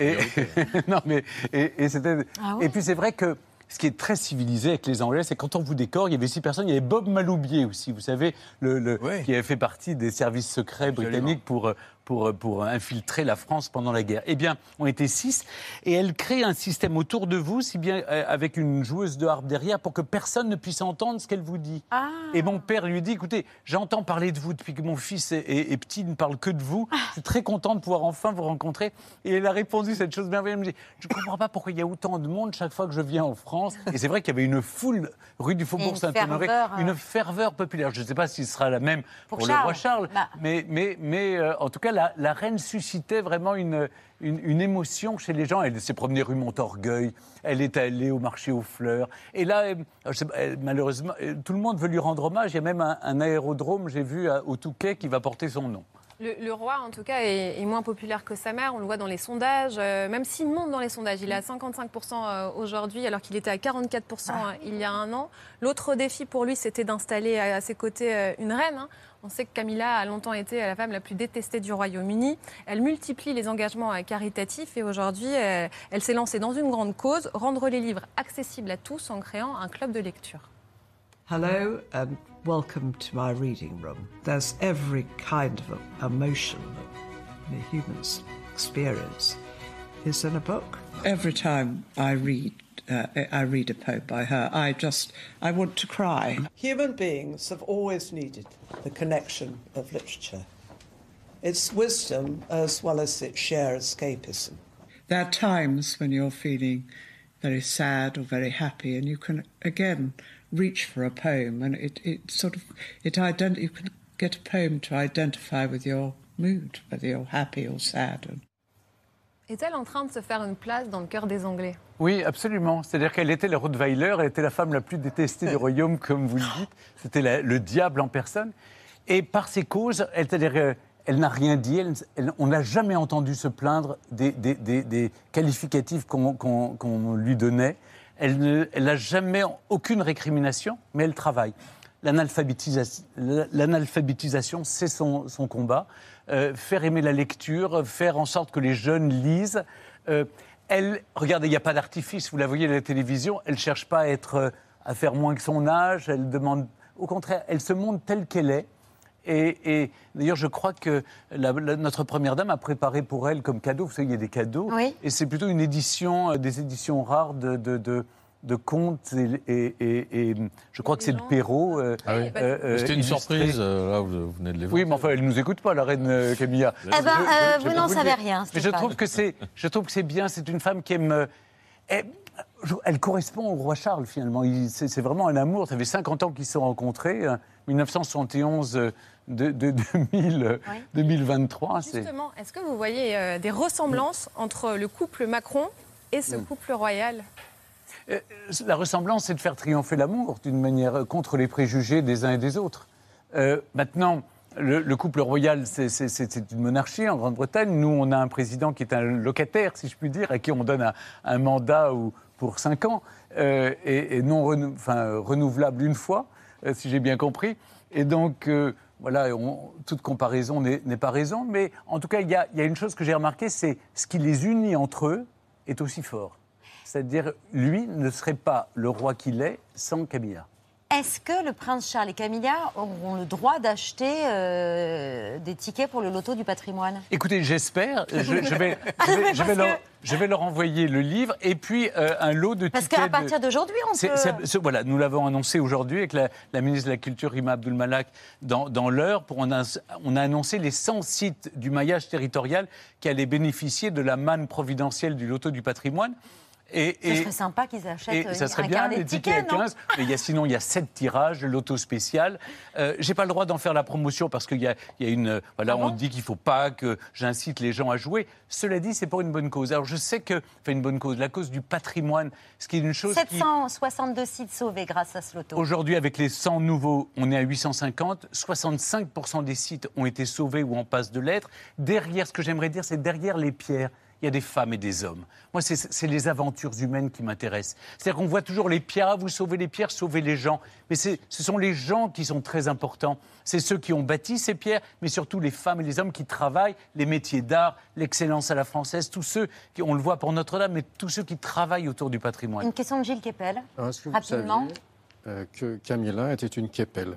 Et, non, mais, et, et c'était- Ah ouais. et puis c'est vrai que ce qui est très civilisé avec les Anglais, c'est quand on vous décore, il y avait six personnes. Il y avait Bob Maloubier aussi, vous savez, le, le- qui avait fait partie des services secrets britanniques pour, euh, pour, euh, pour infiltrer la France pendant la guerre. Eh bien, on était six, et elle crée un système autour de vous, si bien euh, avec une joueuse de harpe derrière, pour que personne ne puisse entendre ce qu'elle vous dit. Ah. Et mon père lui dit, écoutez, j'entends parler de vous depuis que mon fils est, est- est petit, il ne parle que de vous. Ah. Je suis très content de pouvoir enfin vous rencontrer. Et elle a répondu cette chose merveilleuse. Elle me dit, je ne comprends pas pourquoi il y a autant de monde chaque fois que je viens en France. Et c'est vrai qu'il y avait une foule rue du Faubourg Saint-Honoré, euh. une ferveur populaire. Je ne sais pas si ce sera la même Pour pour, le roi Charles. Charles, Bah. mais, mais, mais euh, en tout cas, la, la reine suscitait vraiment une, une, une émotion chez les gens. Elle s'est promenée rue Montorgueil, elle est allée au marché aux fleurs. Et là, euh, elle- malheureusement, euh, tout le monde veut lui rendre hommage. Il y a même un, un aérodrome, j'ai vu, à- au Touquet, qui va porter son nom. Le, le roi, en tout cas, est, est moins populaire que sa mère. On le voit dans les sondages. euh, même s'il monte dans les sondages, il est à 55% euh, aujourd'hui, alors qu'il était à 44% euh, il y a un an. L'autre défi pour lui, c'était d'installer à, à ses côtés euh, une reine. hein. On sait que Camilla a longtemps été la femme la plus détestée du Royaume-Uni. Elle multiplie les engagements euh, caritatifs et aujourd'hui, euh, elle s'est lancée dans une grande cause, rendre les livres accessibles à tous en créant un club de lecture. Hello and welcome to my reading room. There's every kind of emotion that the humans experience is in a book? Every time I read, uh, I read a poem by her, I just, I want to cry. Human beings have always needed the connection of literature. Its wisdom as well as its sheer escapism. There are times when you're feeling very sad or very happy, and you can again reach for a poem, and it, it sort of it ident- you can get a poem to identify with your mood, whether you're happy or sad. Est-elle en train de se faire une place dans le cœur des Anglais? Oui, absolument. C'est-à-dire qu'elle était la Rottweiler, elle était la femme la plus détestée du royaume, comme vous le dites. C'était le diable en personne. Et par ses causes, elle, euh, elle n'a rien dit. on n'a jamais entendu se plaindre des, des- qualificatifs qu'on lui donnait. Elle n'a jamais aucune récrimination, mais elle travaille. L'analphabétisation, c'est son combat. Euh, faire aimer la lecture, faire en sorte que les jeunes lisent. Euh, elle, regardez, il n'y a pas d'artifice. Vous la voyez à la télévision, elle ne cherche pas à, être, euh, à faire moins que son âge. Elle demande, au contraire, elle se montre telle qu'elle est. Et, et d'ailleurs, je crois que la- la- notre première dame a préparé pour elle comme cadeau. Vous savez, il y a des cadeaux. Et c'est plutôt une édition, des éditions rares de, de, de- de contes. Et, et- et- et je crois que c'est le Perrault. euh, Ah oui. euh, euh, C'était une illustré. surprise, euh, là, vous, vous venez de l'évoquer. Oui, mais enfin, elle nous écoute pas, la reine Camilla. Eh ben, euh, vous n'en savez rien, Mais je trouve que c'est, je trouve que c'est bien. C'est une femme qui aime. euh, elle, elle correspond au roi Charles finalement. C'est vraiment un amour. Ça fait 50 ans qu'ils se sont rencontrés. hein. 1971 euh, de, de 2000, euh, 2023. c'est- Justement, est-ce que vous voyez euh, des ressemblances entre le couple Macron et ce Mm. couple royal? La ressemblance, c'est de faire triompher l'amour d'une manière euh, contre les préjugés des uns et des autres. Euh, maintenant, le, le couple royal, c'est- une monarchie en Grande-Bretagne. Nous, on a un président qui est un locataire, si je puis dire, à qui on donne un, mandat ou- pour cinq ans euh, et, non euh, renouvelable une fois, euh, si j'ai bien compris. Et donc, euh, voilà, on- toute comparaison n'est pas raison. Mais en tout cas, il y a une chose que j'ai remarquée, c'est ce qui les unit entre eux est aussi fort. C'est-à-dire, lui ne serait pas le roi qu'il est sans Camilla. Est-ce que le prince Charles et Camilla auront le droit d'acheter euh, des tickets pour le loto du patrimoine? Écoutez, j'espère. Je, je vais, je, vais, mais je, vais parce leur, que- je vais leur envoyer le livre et puis euh, un lot de Parce tickets. qu'à de- partir d'aujourd'hui, on peut... voilà, nous l'avons annoncé aujourd'hui avec la, la ministre de la Culture, Rima Abdul Malak, dans, dans l'heure. On, a, on a annoncé les 100 sites du maillage territorial qui allaient bénéficier de la manne providentielle du loto du patrimoine. Et, Ce serait sympa qu'ils achètent et euh, ça serait un bien, les tickets tickets, à non 15. Mais il y a, sinon, il y a 7 tirages, le loto spécial. Euh, J'ai pas le droit d'en faire la promotion parce qu'il y a, il y a une. euh, Voilà, Ah on dit qu'il faut pas que j'incite les gens à jouer. Cela dit, c'est pour une bonne cause. Alors, je sais que. Enfin, une bonne cause, la cause du patrimoine, ce qui est une chose qui. 762 sites sauvés grâce à ce loto. Aujourd'hui, avec les 100 nouveaux, on est à 850. 65% des sites ont été sauvés ou en passe de l'être. Derrière, ce que j'aimerais dire, c'est derrière les pierres, il y a des femmes et des hommes. Moi, c'est- c'est les aventures humaines qui m'intéressent. C'est-à-dire qu'on voit toujours les pierres, ah, vous sauvez les pierres, sauvez les gens. Mais ce sont les gens qui sont très importants. C'est ceux qui ont bâti ces pierres, mais surtout les femmes et les hommes qui travaillent, les métiers d'art, l'excellence à la française, tous ceux, qui, on le voit pour Notre-Dame, mais tous ceux qui travaillent autour du patrimoine. Une question de Gilles Kepel. Alors, Rapidement. saviez, euh, que Camilla était une Keppel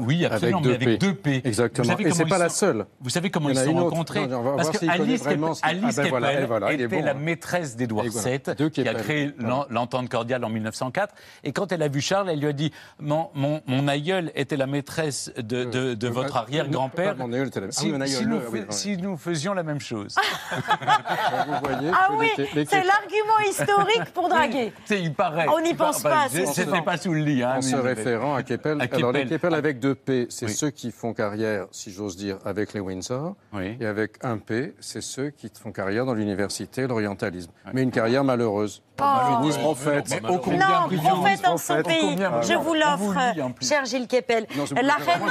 Oui, absolument, mais avec deux P. Exactement. Et c'est pas la seule. Vous savez comment Il ils se sont rencontrés Non, on va Parce que connaît Alice, Keppel, Ah ben voilà, Keppel voilà, était bon, la hein. maîtresse d'Édouard voilà, VII, deux qui a créé l'en- l'entente cordiale en 1904. Et quand elle a vu Charles, elle lui a dit mon, mon, mon aïeul était la maîtresse de, de, de Euh, votre euh, arrière-grand-père. non, pas mon aïeul était la- ah Si, si nous, oui, si nous faisions la même chose. Vous voyez Ah que oui, c'est l'argument historique pour draguer. Il paraît. On n'y pense pas, bah, C'était pas sous le lit. Hein, En se référant à Keppel. Alors, les Keppel. Keppel avec deux P, c'est Oui. ceux qui font carrière, si j'ose dire, avec les Windsor. Et avec un P, c'est ceux qui font carrière dans l'université, l'orientalisme. Mais une carrière malheureuse. Oh. Ô combien Non, prophète en son pays. Je vous l'offre, en cher Gilles Kepel. La reine.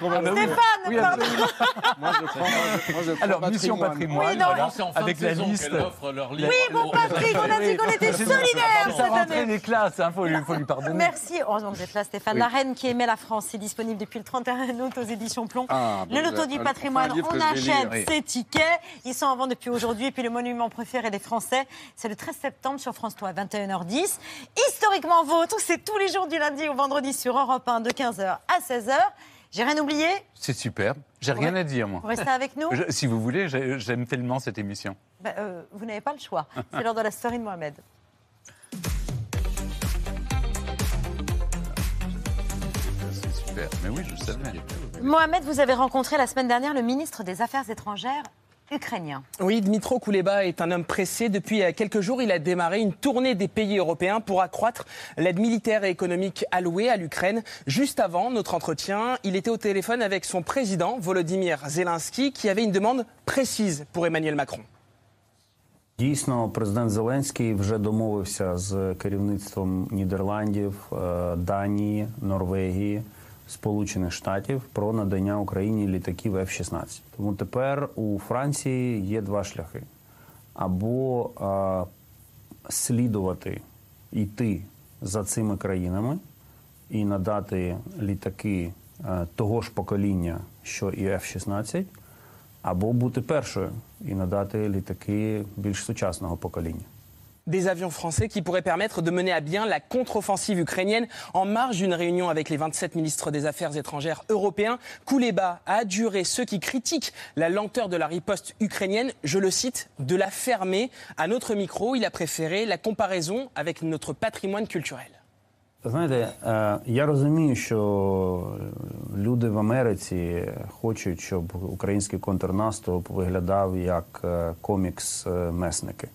Stéphane, Oui, pardon. Alors, mission patrimoine, Oui, en avec de la liste. Oui, mon Patrick, on a dit qu'on était C'est- solidaires Ça cette rentrait année. les classes, il faut, lui- faut lui pardonner. Merci. Heureusement que vous êtes là, Stéphane. Oui. La reine qui aimait la France, c'est disponible depuis le 31 août aux éditions Plomb. Ah, le loto du patrimoine, enfin, on achète ses tickets. Ils sont en vente depuis aujourd'hui. Et puis le monument préféré des Français, c'est le 13 septembre sur France 3, 21h10. Historiquement vôtre, c'est tous les jours du lundi au vendredi sur Europe 1 de 15h à 16h. J'ai rien oublié? C'est super. J'ai rien à dire, moi. Vous restez avec nous Je- si vous voulez, j'ai- j'aime tellement cette émission. Ben, euh, Vous n'avez pas le choix. C'est l'heure de la story de Mohamed. super. Mais oui, je le savais. Mohamed, vous avez rencontré la semaine dernière le ministre des Affaires étrangères ukrainien. Oui, Dmitro Kuleba est un homme pressé. Depuis euh, quelques jours, il a démarré une tournée des pays européens pour accroître l'aide militaire et économique allouée à l'Ukraine. Juste avant notre entretien, il était au téléphone avec son président, Volodymyr Zelensky, qui avait une demande précise pour Emmanuel Macron. Дійсно, президент Зеленський вже домовився з керівництвом Нідерландів, е, Данії, Норвегії, Сполучених Штатів про надання Україні літаків F-16. Тому тепер у Франції є два шляхи: або е, слідувати, йти за цими країнами і надати літаки е, того ж покоління, що і F-16, або бути першою і надати літаки більш сучасного покоління. Des avions français qui pourraient permettre de mener à bien la contre-offensive ukrainienne en marge d'une réunion avec les 27 ministres des Affaires étrangères européens. Kouleba a adjuré ceux qui critiquent la lenteur de la riposte ukrainienne, je le cite, de la fermer. À notre micro, il a préféré la comparaison avec notre patrimoine culturel. Знаєте, е, я розумію, що люди в Америці хочуть, щоб український контрнаступ виглядав як е, комікс е, месники.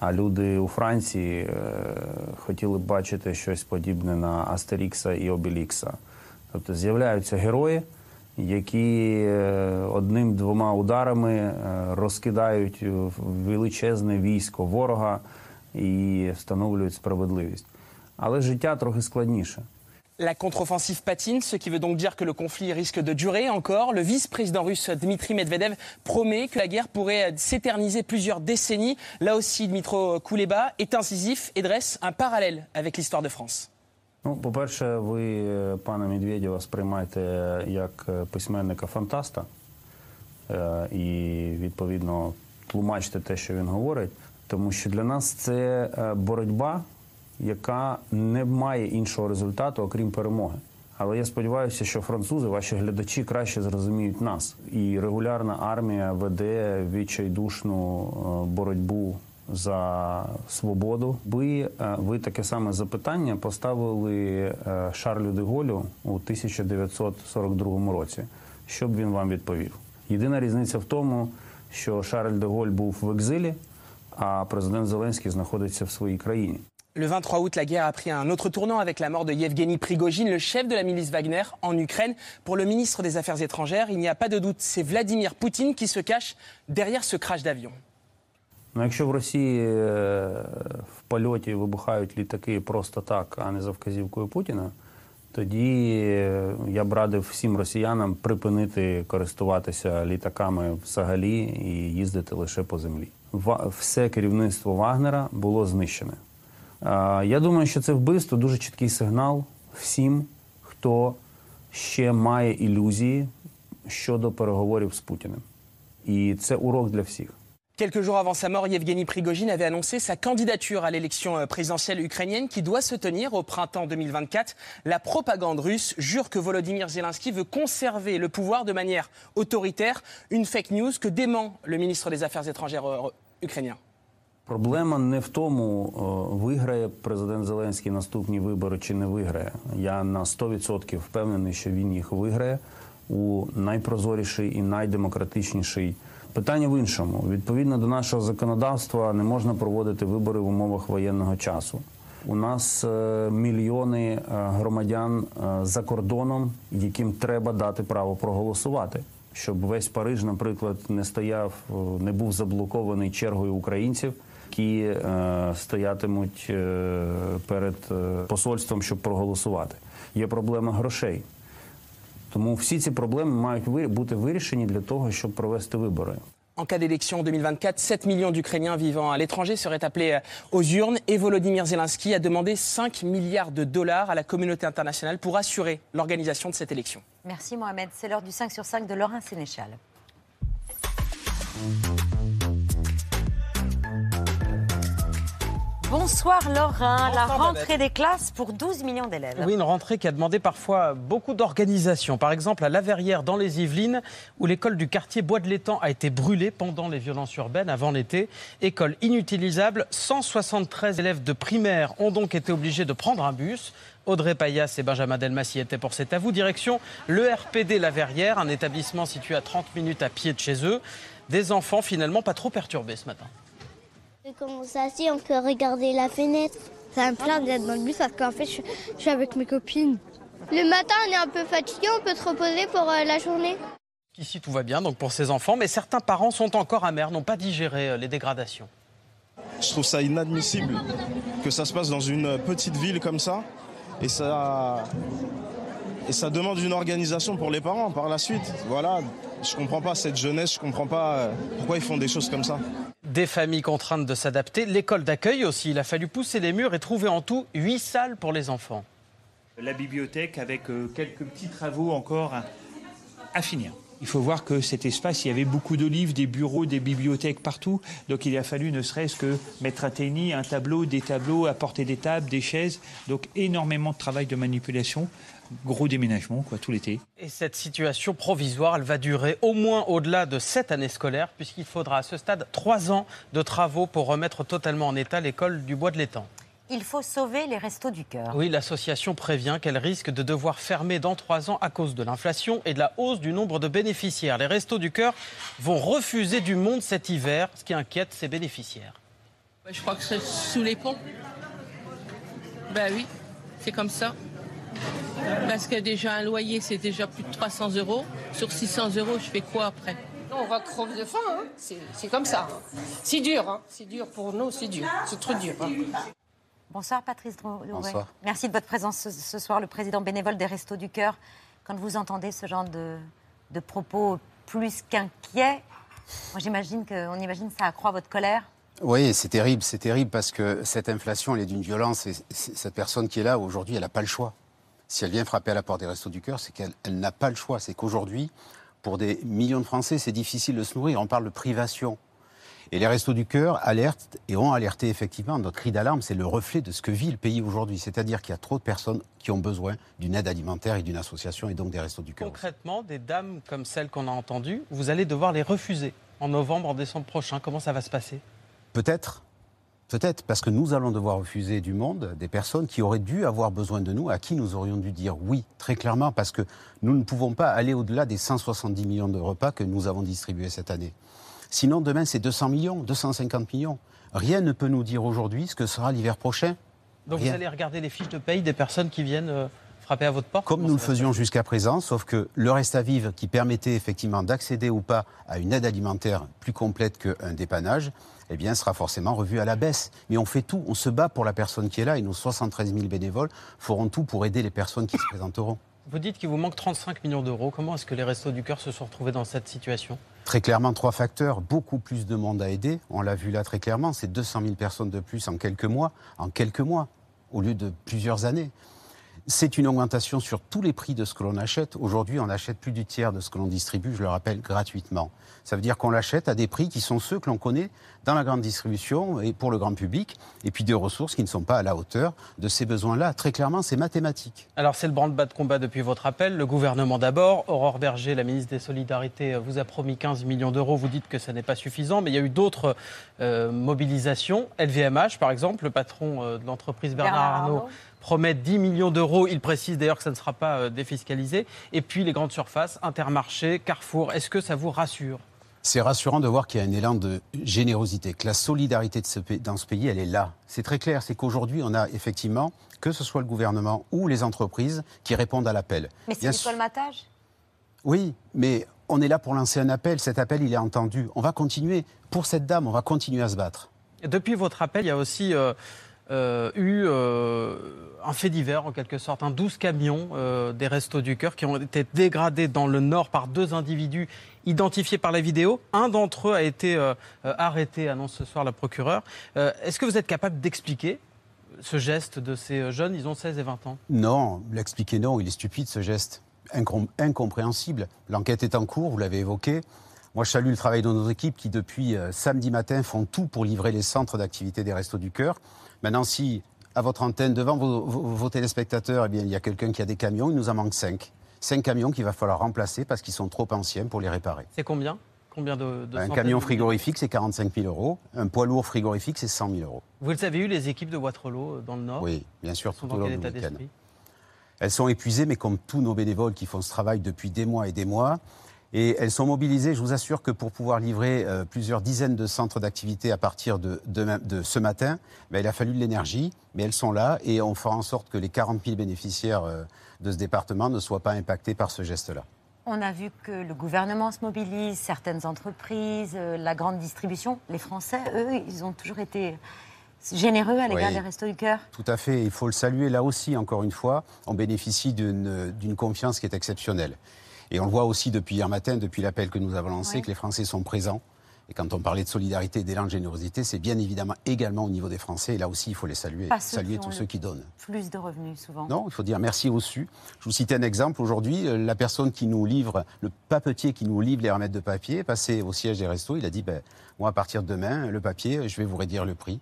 А люди у Франції е, хотіли бачити щось подібне на Астерікса і Обелікса. Тобто з'являються герої, які е, одним-двома ударами е, розкидають величезне військо ворога і встановлюють справедливість. Але життя трохи складніше. La contre-offensive patine, ce qui veut donc dire que le conflit risque de durer encore. Le vice-président russe Dmitri Medvedev promet que la guerre pourrait s'éterniser plusieurs décennies. Là aussi, Dmitro Kouleba est incisif et dresse un parallèle avec l'histoire de France. Ну, по-перше, ви е, пана Медведєва сприймаєте як е, письменника-фантаста е, і, відповідно, тлумачте те, що він говорить, тому що для нас це е, боротьба, яка не має іншого результату, окрім перемоги. Але я сподіваюся, що французи, ваші глядачі, краще зрозуміють нас. І регулярна армія веде відчайдушну е, боротьбу за свободу. Ви, е, ви таке саме запитання поставили е, Шарлю де Голю у 1942 році. Що б він вам відповів? Єдина різниця в тому, що Шарль де Голь був в екзилі, а президент Зеленський знаходиться в своїй країні. Le 23 août, la guerre a pris un autre tournant avec la mort de Yevgeny Prigogine, le chef de la milice Wagner en Ukraine. Pour le ministre des Affaires étrangères, il n'y a pas de doute, c'est Vladimir Poutine qui se cache derrière ce crash d'avion. Ну, якщо в Росії е, в польоті вибухають літаки просто так, а не за вказівкою Путіна, тоді е, я б радив всім росіянам припинити користуватися літаками взагалі і їздити лише по землі. Все керівництво Вагнера було знищене. А, Я думаю, що це вбивство дуже чіткий сигнал всім, хто ще має ілюзії щодо переговорів з Путіним. І це урок для всіх. Quelques jours avant sa mort, Yevgeny Prigogine avait annoncé sa candidature à l'élection euh, présidentielle ukrainienne qui doit se tenir au printemps 2024. La propagande russe jure que Volodymyr Zelensky veut conserver le pouvoir de manière autoritaire, une fake news que dément le ministre des Affaires étrangères euh, ukrainien. Проблема не в тому, виграє президент Зеленський наступні вибори чи не виграє. Я на 100% впевнений, що він їх виграє у найпрозоріший і найдемократичніший. Питання в іншому. Відповідно до нашого законодавства не можна проводити вибори в умовах воєнного часу. У нас е, мільйони е, громадян е, за кордоном, яким треба дати право проголосувати. Щоб весь Париж, наприклад, не стояв, е, не був заблокований чергою українців, які е, стоятимуть е, перед е, посольством, щоб проголосувати. Є проблема грошей. Тому всі ці проблеми мають ви- бути вирішені для того, щоб провести вибори. En cas d'élection en 2024, 7 millions d'Ukrainiens vivant à l'étranger seraient appelés euh, aux urnes et Volodymyr Zelensky a demandé 5 milliards de dollars à la communauté internationale pour assurer l'organisation de cette élection. Merci Mohamed. C'est l'heure du 5 sur 5 de Laurent Sénéchal. Bonsoir Laurent. La rentrée Babette. des classes pour 12 millions d'élèves. Oui, une rentrée qui a demandé parfois beaucoup d'organisation. Par exemple, à La Verrière, dans les Yvelines, où l'école du quartier Bois de l'Étang a été brûlée pendant les violences urbaines avant l'été. École inutilisable, 173 élèves de primaire ont donc été obligés de prendre un bus. Audrey Payas et Benjamin Delmas y étaient pour cet à vous. Direction le RPD La Verrière, un établissement situé à 30 minutes à pied de chez eux. Des enfants finalement pas trop perturbés ce matin. Comment ça si on peut regarder la fenêtre Ça me plaint d'être dans le bus parce qu'en fait je, je suis avec mes copines. Le matin on est un peu fatigué, on peut se reposer pour euh, la journée. Ici, tout va bien donc pour ces enfants, mais certains parents sont encore amers, n'ont pas digéré euh, les dégradations. Je trouve ça inadmissible que ça se passe dans une petite ville comme ça. Et ça, et ça demande une organisation pour les parents par la suite. Voilà, je comprends pas cette jeunesse, je comprends pas euh, pourquoi ils font des choses comme ça. Des familles contraintes de s'adapter, l'école d'accueil aussi. Il a fallu pousser les murs et trouver en tout huit salles pour les enfants. La bibliothèque avec euh, quelques petits travaux encore à, à finir. Il faut voir que cet espace, il y avait beaucoup de livres, des bureaux, des bibliothèques partout. Donc il a fallu ne serait-ce que mettre un tennis, un tableau, des tableaux, apporter des tables, des chaises. Donc énormément de travail de manipulation. Gros déménagement, quoi, tout l'été. Et cette situation provisoire, elle va durer au moins au-delà de cette année scolaire, puisqu'il faudra à ce stade trois ans de travaux pour remettre totalement en état l'école du Bois de l'Étang. Il faut sauver les restos du cœur. Oui, l'association prévient qu'elle risque de devoir fermer dans trois ans à cause de l'inflation et de la hausse du nombre de bénéficiaires. Les restos du cœur vont refuser du monde cet hiver, ce qui inquiète ses bénéficiaires. Je crois que c'est sous les ponts. Ben oui, c'est comme ça. Parce que déjà un loyer, c'est déjà plus de 300 euros. Sur 600 euros, je fais quoi après? On va crever de faim, hein. c'est comme ça. C'est dur, hein. c'est dur pour nous, c'est dur, c'est trop dur. hein. Bonsoir Patrice Drouet. Bonsoir. Merci de votre présence ce, soir, le président bénévole des Restos du Cœur. Quand vous entendez ce genre de, de propos plus qu'inquiets, moi j'imagine que, on imagine que ça accroît votre colère. Oui, c'est terrible, c'est terrible parce que cette inflation, elle est d'une violence et cette personne qui est là aujourd'hui, elle n'a pas le choix. Si elle vient frapper à la porte des Restos du Cœur, c'est qu'elle elle n'a pas le choix. C'est qu'aujourd'hui, pour des millions de Français, c'est difficile de se nourrir. On parle de privation. Et les Restos du Cœur alertent et ont alerté effectivement. Notre cri d'alarme, c'est le reflet de ce que vit le pays aujourd'hui. C'est-à-dire qu'il y a trop de personnes qui ont besoin d'une aide alimentaire et d'une association et donc des Restos du Cœur. Concrètement, des dames comme celles qu'on a entendues, vous allez devoir les refuser en novembre, en décembre prochain. Comment ça va se passer? Peut-être. Peut-être, parce que nous allons devoir refuser du monde des personnes qui auraient dû avoir besoin de nous, à qui nous aurions dû dire oui, très clairement, parce que nous ne pouvons pas aller au-delà des 170 millions de repas que nous avons distribués cette année. Sinon, demain, c'est 200 millions, 250 millions. Rien ne peut nous dire aujourd'hui ce que sera l'hiver prochain. Donc Rien. vous allez regarder les fiches de paye des personnes qui viennent euh, frapper à votre porte Comme nous le faisions jusqu'à présent, sauf que le reste à vivre qui permettait effectivement d'accéder ou pas à une aide alimentaire plus complète qu'un dépannage, eh bien, sera forcément revu à la baisse. Mais on fait tout, on se bat pour la personne qui est là et nos 73 000 bénévoles feront tout pour aider les personnes qui se présenteront. Vous dites qu'il vous manque 35 millions d'euros. Comment est-ce que les Restos du Cœur se sont retrouvés dans cette situation? Très clairement, trois facteurs. Beaucoup plus de monde à aider. On l'a vu là très clairement. C'est 200 000 personnes de plus en quelques mois. En quelques mois, au lieu de plusieurs années. C'est une augmentation sur tous les prix de ce que l'on achète. Aujourd'hui, on achète plus du tiers de ce que l'on distribue, je le rappelle, gratuitement. Ça veut dire qu'on l'achète à des prix qui sont ceux que l'on connaît dans la grande distribution et pour le grand public, et puis des ressources qui ne sont pas à la hauteur de ces besoins-là. Très clairement, c'est mathématique. Alors c'est le branle-bas de combat depuis votre appel. Le gouvernement d'abord. Aurore Berger, la ministre des Solidarités, vous a promis 15 millions d'euros. Vous dites que ça n'est pas suffisant, mais il y a eu d'autres euh, mobilisations. LVMH, par exemple, le patron euh, de l'entreprise Bernard, Bernard Arnault, Arnault. Promet 10 millions d'euros. Il précise d'ailleurs que ça ne sera pas euh, défiscalisé. Et puis les grandes surfaces, Intermarché, Carrefour. Est-ce que ça vous rassure? C'est rassurant de voir qu'il y a un élan de générosité, que la solidarité de ce pays- dans ce pays, elle est là. C'est très clair, c'est qu'aujourd'hui, on a effectivement, que ce soit le gouvernement ou les entreprises, qui répondent à l'appel. Mais c'est du colmatage Oui, mais on est là pour lancer un appel. Cet appel, il est entendu. On va continuer. Pour cette dame, on va continuer à se battre. Depuis votre appel, il y a aussi euh, eu euh, un fait divers, en quelque sorte, un 12 camions euh, des Restos du Cœur qui ont été dégradés dans le Nord par deux individus identifiés par la vidéo. Un d'entre eux a été euh, euh, arrêté, annonce ce soir la procureure. Euh, Est-ce que vous êtes capable d'expliquer ce geste de ces euh, jeunes? Ils ont 16 et 20 ans. Non, l'expliquer non, il est stupide ce geste. Incom- incompréhensible. L'enquête est en cours, vous l'avez évoqué. Moi, je salue le travail de nos équipes qui, depuis euh, samedi matin, font tout pour livrer les centres d'activité des Restos du Cœur. Maintenant, si à votre antenne, devant vos, vos- vos téléspectateurs, eh bien, il y a quelqu'un qui a des camions, il nous en manque cinq. Cinq camions qu'il va falloir remplacer parce qu'ils sont trop anciens pour les réparer. C'est combien? Combien de, de Un camion frigorifique, c'est 45 000 euros. Un poids lourd frigorifique, c'est 100 000 euros. Vous les avez eu, les équipes de Waterloo euh, dans le Nord Oui, bien sûr, tout au long du week-end. Elles sont épuisées, mais comme tous nos bénévoles qui font ce travail depuis des mois et des mois. Et elles sont mobilisées, je vous assure que pour pouvoir livrer euh, plusieurs dizaines de centres d'activité à partir de, ce matin, ben, il a fallu de l'énergie, mais elles sont là et on fera en sorte que les 40 000 bénéficiaires euh, de ce département ne soient pas impactés par ce geste-là. On a vu que le gouvernement se mobilise, certaines entreprises, euh, la grande distribution. Les Français, eux, ils ont toujours été généreux à l'égard Oui. des Restos du Cœur. Tout à fait, il faut le saluer là aussi, encore une fois, on bénéficie d'une confiance qui est exceptionnelle. Et on le voit aussi depuis hier matin, depuis l'appel que nous avons lancé, que les Français sont présents. Et quand on parlait de solidarité et d'élan de générosité, c'est bien évidemment également au niveau des Français. Et là aussi, il faut les saluer. Pas saluer tous ceux qui donnent. Plus de revenus, souvent. Non, il faut dire merci au su. Je vous citais un exemple. Aujourd'hui, euh, la personne qui nous livre, le papetier qui nous livre les remettres de papier, est passé au siège des restos. Il a dit ben, Moi, à partir de demain, le papier, je vais vous réduire le prix.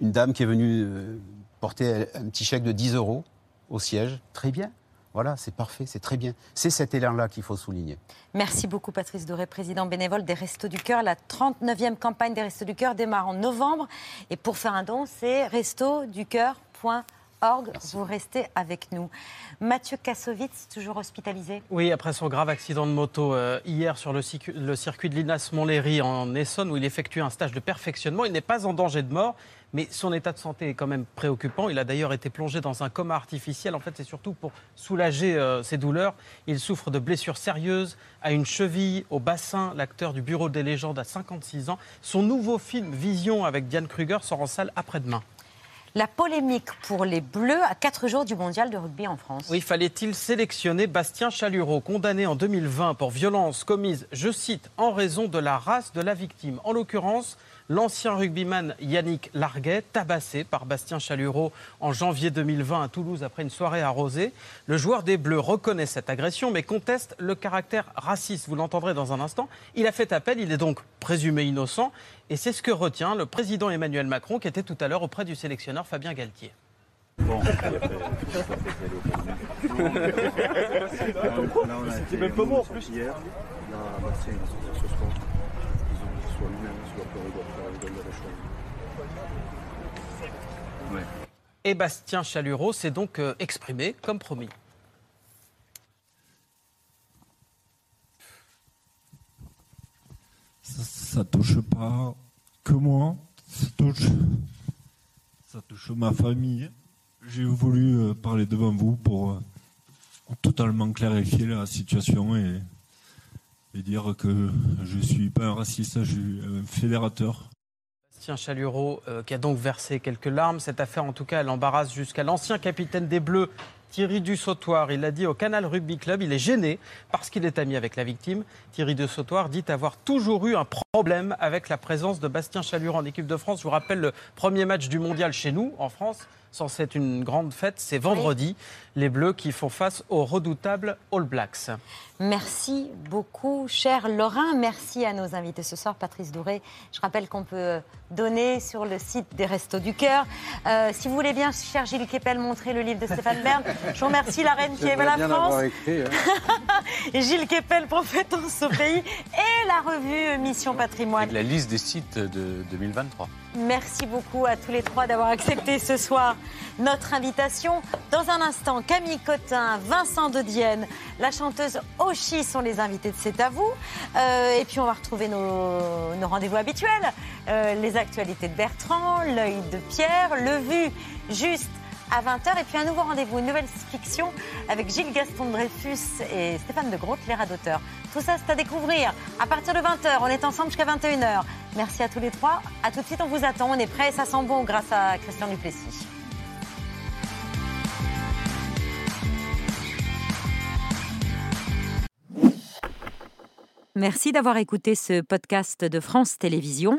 Une dame qui est venue euh, porter un petit chèque de 10 euros au siège. Très bien. Voilà, c'est parfait, c'est très bien. C'est cet élan-là qu'il faut souligner. Merci beaucoup Patrice Doré, président bénévole des Restos du Cœur. La 39e campagne des Restos du Cœur démarre en novembre. Et pour faire un don, c'est restoducœur.org. Vous restez avec nous. Mathieu Kassovitz, toujours hospitalisé. Oui, après son grave accident de moto euh, hier sur le, circuit- le circuit de l'Inas Montlhéry en Essonne, où il effectue un stage de perfectionnement, il n'est pas en danger de mort, mais son état de santé est quand même préoccupant. Il a d'ailleurs été plongé dans un coma artificiel. En fait, c'est surtout pour soulager euh, ses douleurs. Il souffre de blessures sérieuses à une cheville, au bassin. L'acteur du Bureau des légendes a 56 ans. Son nouveau film Vision avec Diane Kruger sort en salle après-demain. La polémique pour les Bleus à 4 jours du mondial de rugby en France. Oui, fallait-il sélectionner Bastien Chalureau, condamné en 2020 pour violence commise, je cite, en raison de la race de la victime? En l'occurrence, l'ancien rugbyman Yannick Larguet, tabassé par Bastien Chalureau en janvier 2020 à Toulouse après une soirée arrosée. Le joueur des Bleus reconnaît cette agression mais conteste le caractère raciste. Vous l'entendrez dans un instant. Il a fait appel, il est donc présumé innocent. Et c'est ce que retient le président Emmanuel Macron qui était tout à l'heure auprès du sélectionneur Fabien Galtier. Bon. C'était même pas moi en plus. Hier, Bastien, il ce soir. Ils ont dit soit lui-même, soit Corridor, Corridor de la Ouais. Et Bastien Chalureau s'est donc euh, exprimé comme promis. ça, touche pas que moi, ça touche, ça touche ma famille. J'ai voulu euh, parler devant vous pour euh, totalement clarifier la situation et, dire que je suis pas un raciste, je suis un fédérateur. Bastien Chalureau, euh, qui a donc versé quelques larmes. Cette affaire, en tout cas, elle embarrasse jusqu'à l'ancien capitaine des Bleus, Thierry Dussautoir. Il a dit au Canal Rugby Club, il est gêné parce qu'il est ami avec la victime. Thierry Dussautoir dit avoir toujours eu un problème avec la présence de Bastien Chalureau en équipe de France. Je vous rappelle le premier match du mondial chez nous, en France, censé être une grande fête, c'est vendredi. Les Bleus qui font face aux redoutables All Blacks. Merci beaucoup, cher Laurent. Merci à nos invités ce soir, Patrice Douré. Je rappelle qu'on peut donner sur le site des Restos du Cœur. Euh, si vous voulez bien, cher Gilles Kepel, montrer le livre de Stéphane Bern. Je vous remercie, la reine qui aime la bien France. écrit, hein. Gilles Kepel, prophétence au pays. Et la revue Mission Patrimoine. La liste des sites de 2023. Merci beaucoup à tous les trois d'avoir accepté ce soir notre invitation. Dans un instant, Camille Cotin, Vincent de Dienne, la chanteuse Oshi sont les invités de C'est à vous. Euh, et puis on va retrouver nos, nos rendez-vous habituels, Euh, les actualités de Bertrand, l'œil de Pierre, le vu juste à 20h. Et puis un nouveau rendez-vous, une nouvelle fiction avec Gilles Gaston Dreyfus et Stéphane de Groot, les rats d'auteur. Tout ça, c'est à découvrir à partir de 20h. On est ensemble jusqu'à 21h. Merci à tous les trois. À tout de suite, on vous attend. On est prêts, ça sent bon grâce à Christian Duplessis. Merci d'avoir écouté ce podcast de France Télévisions.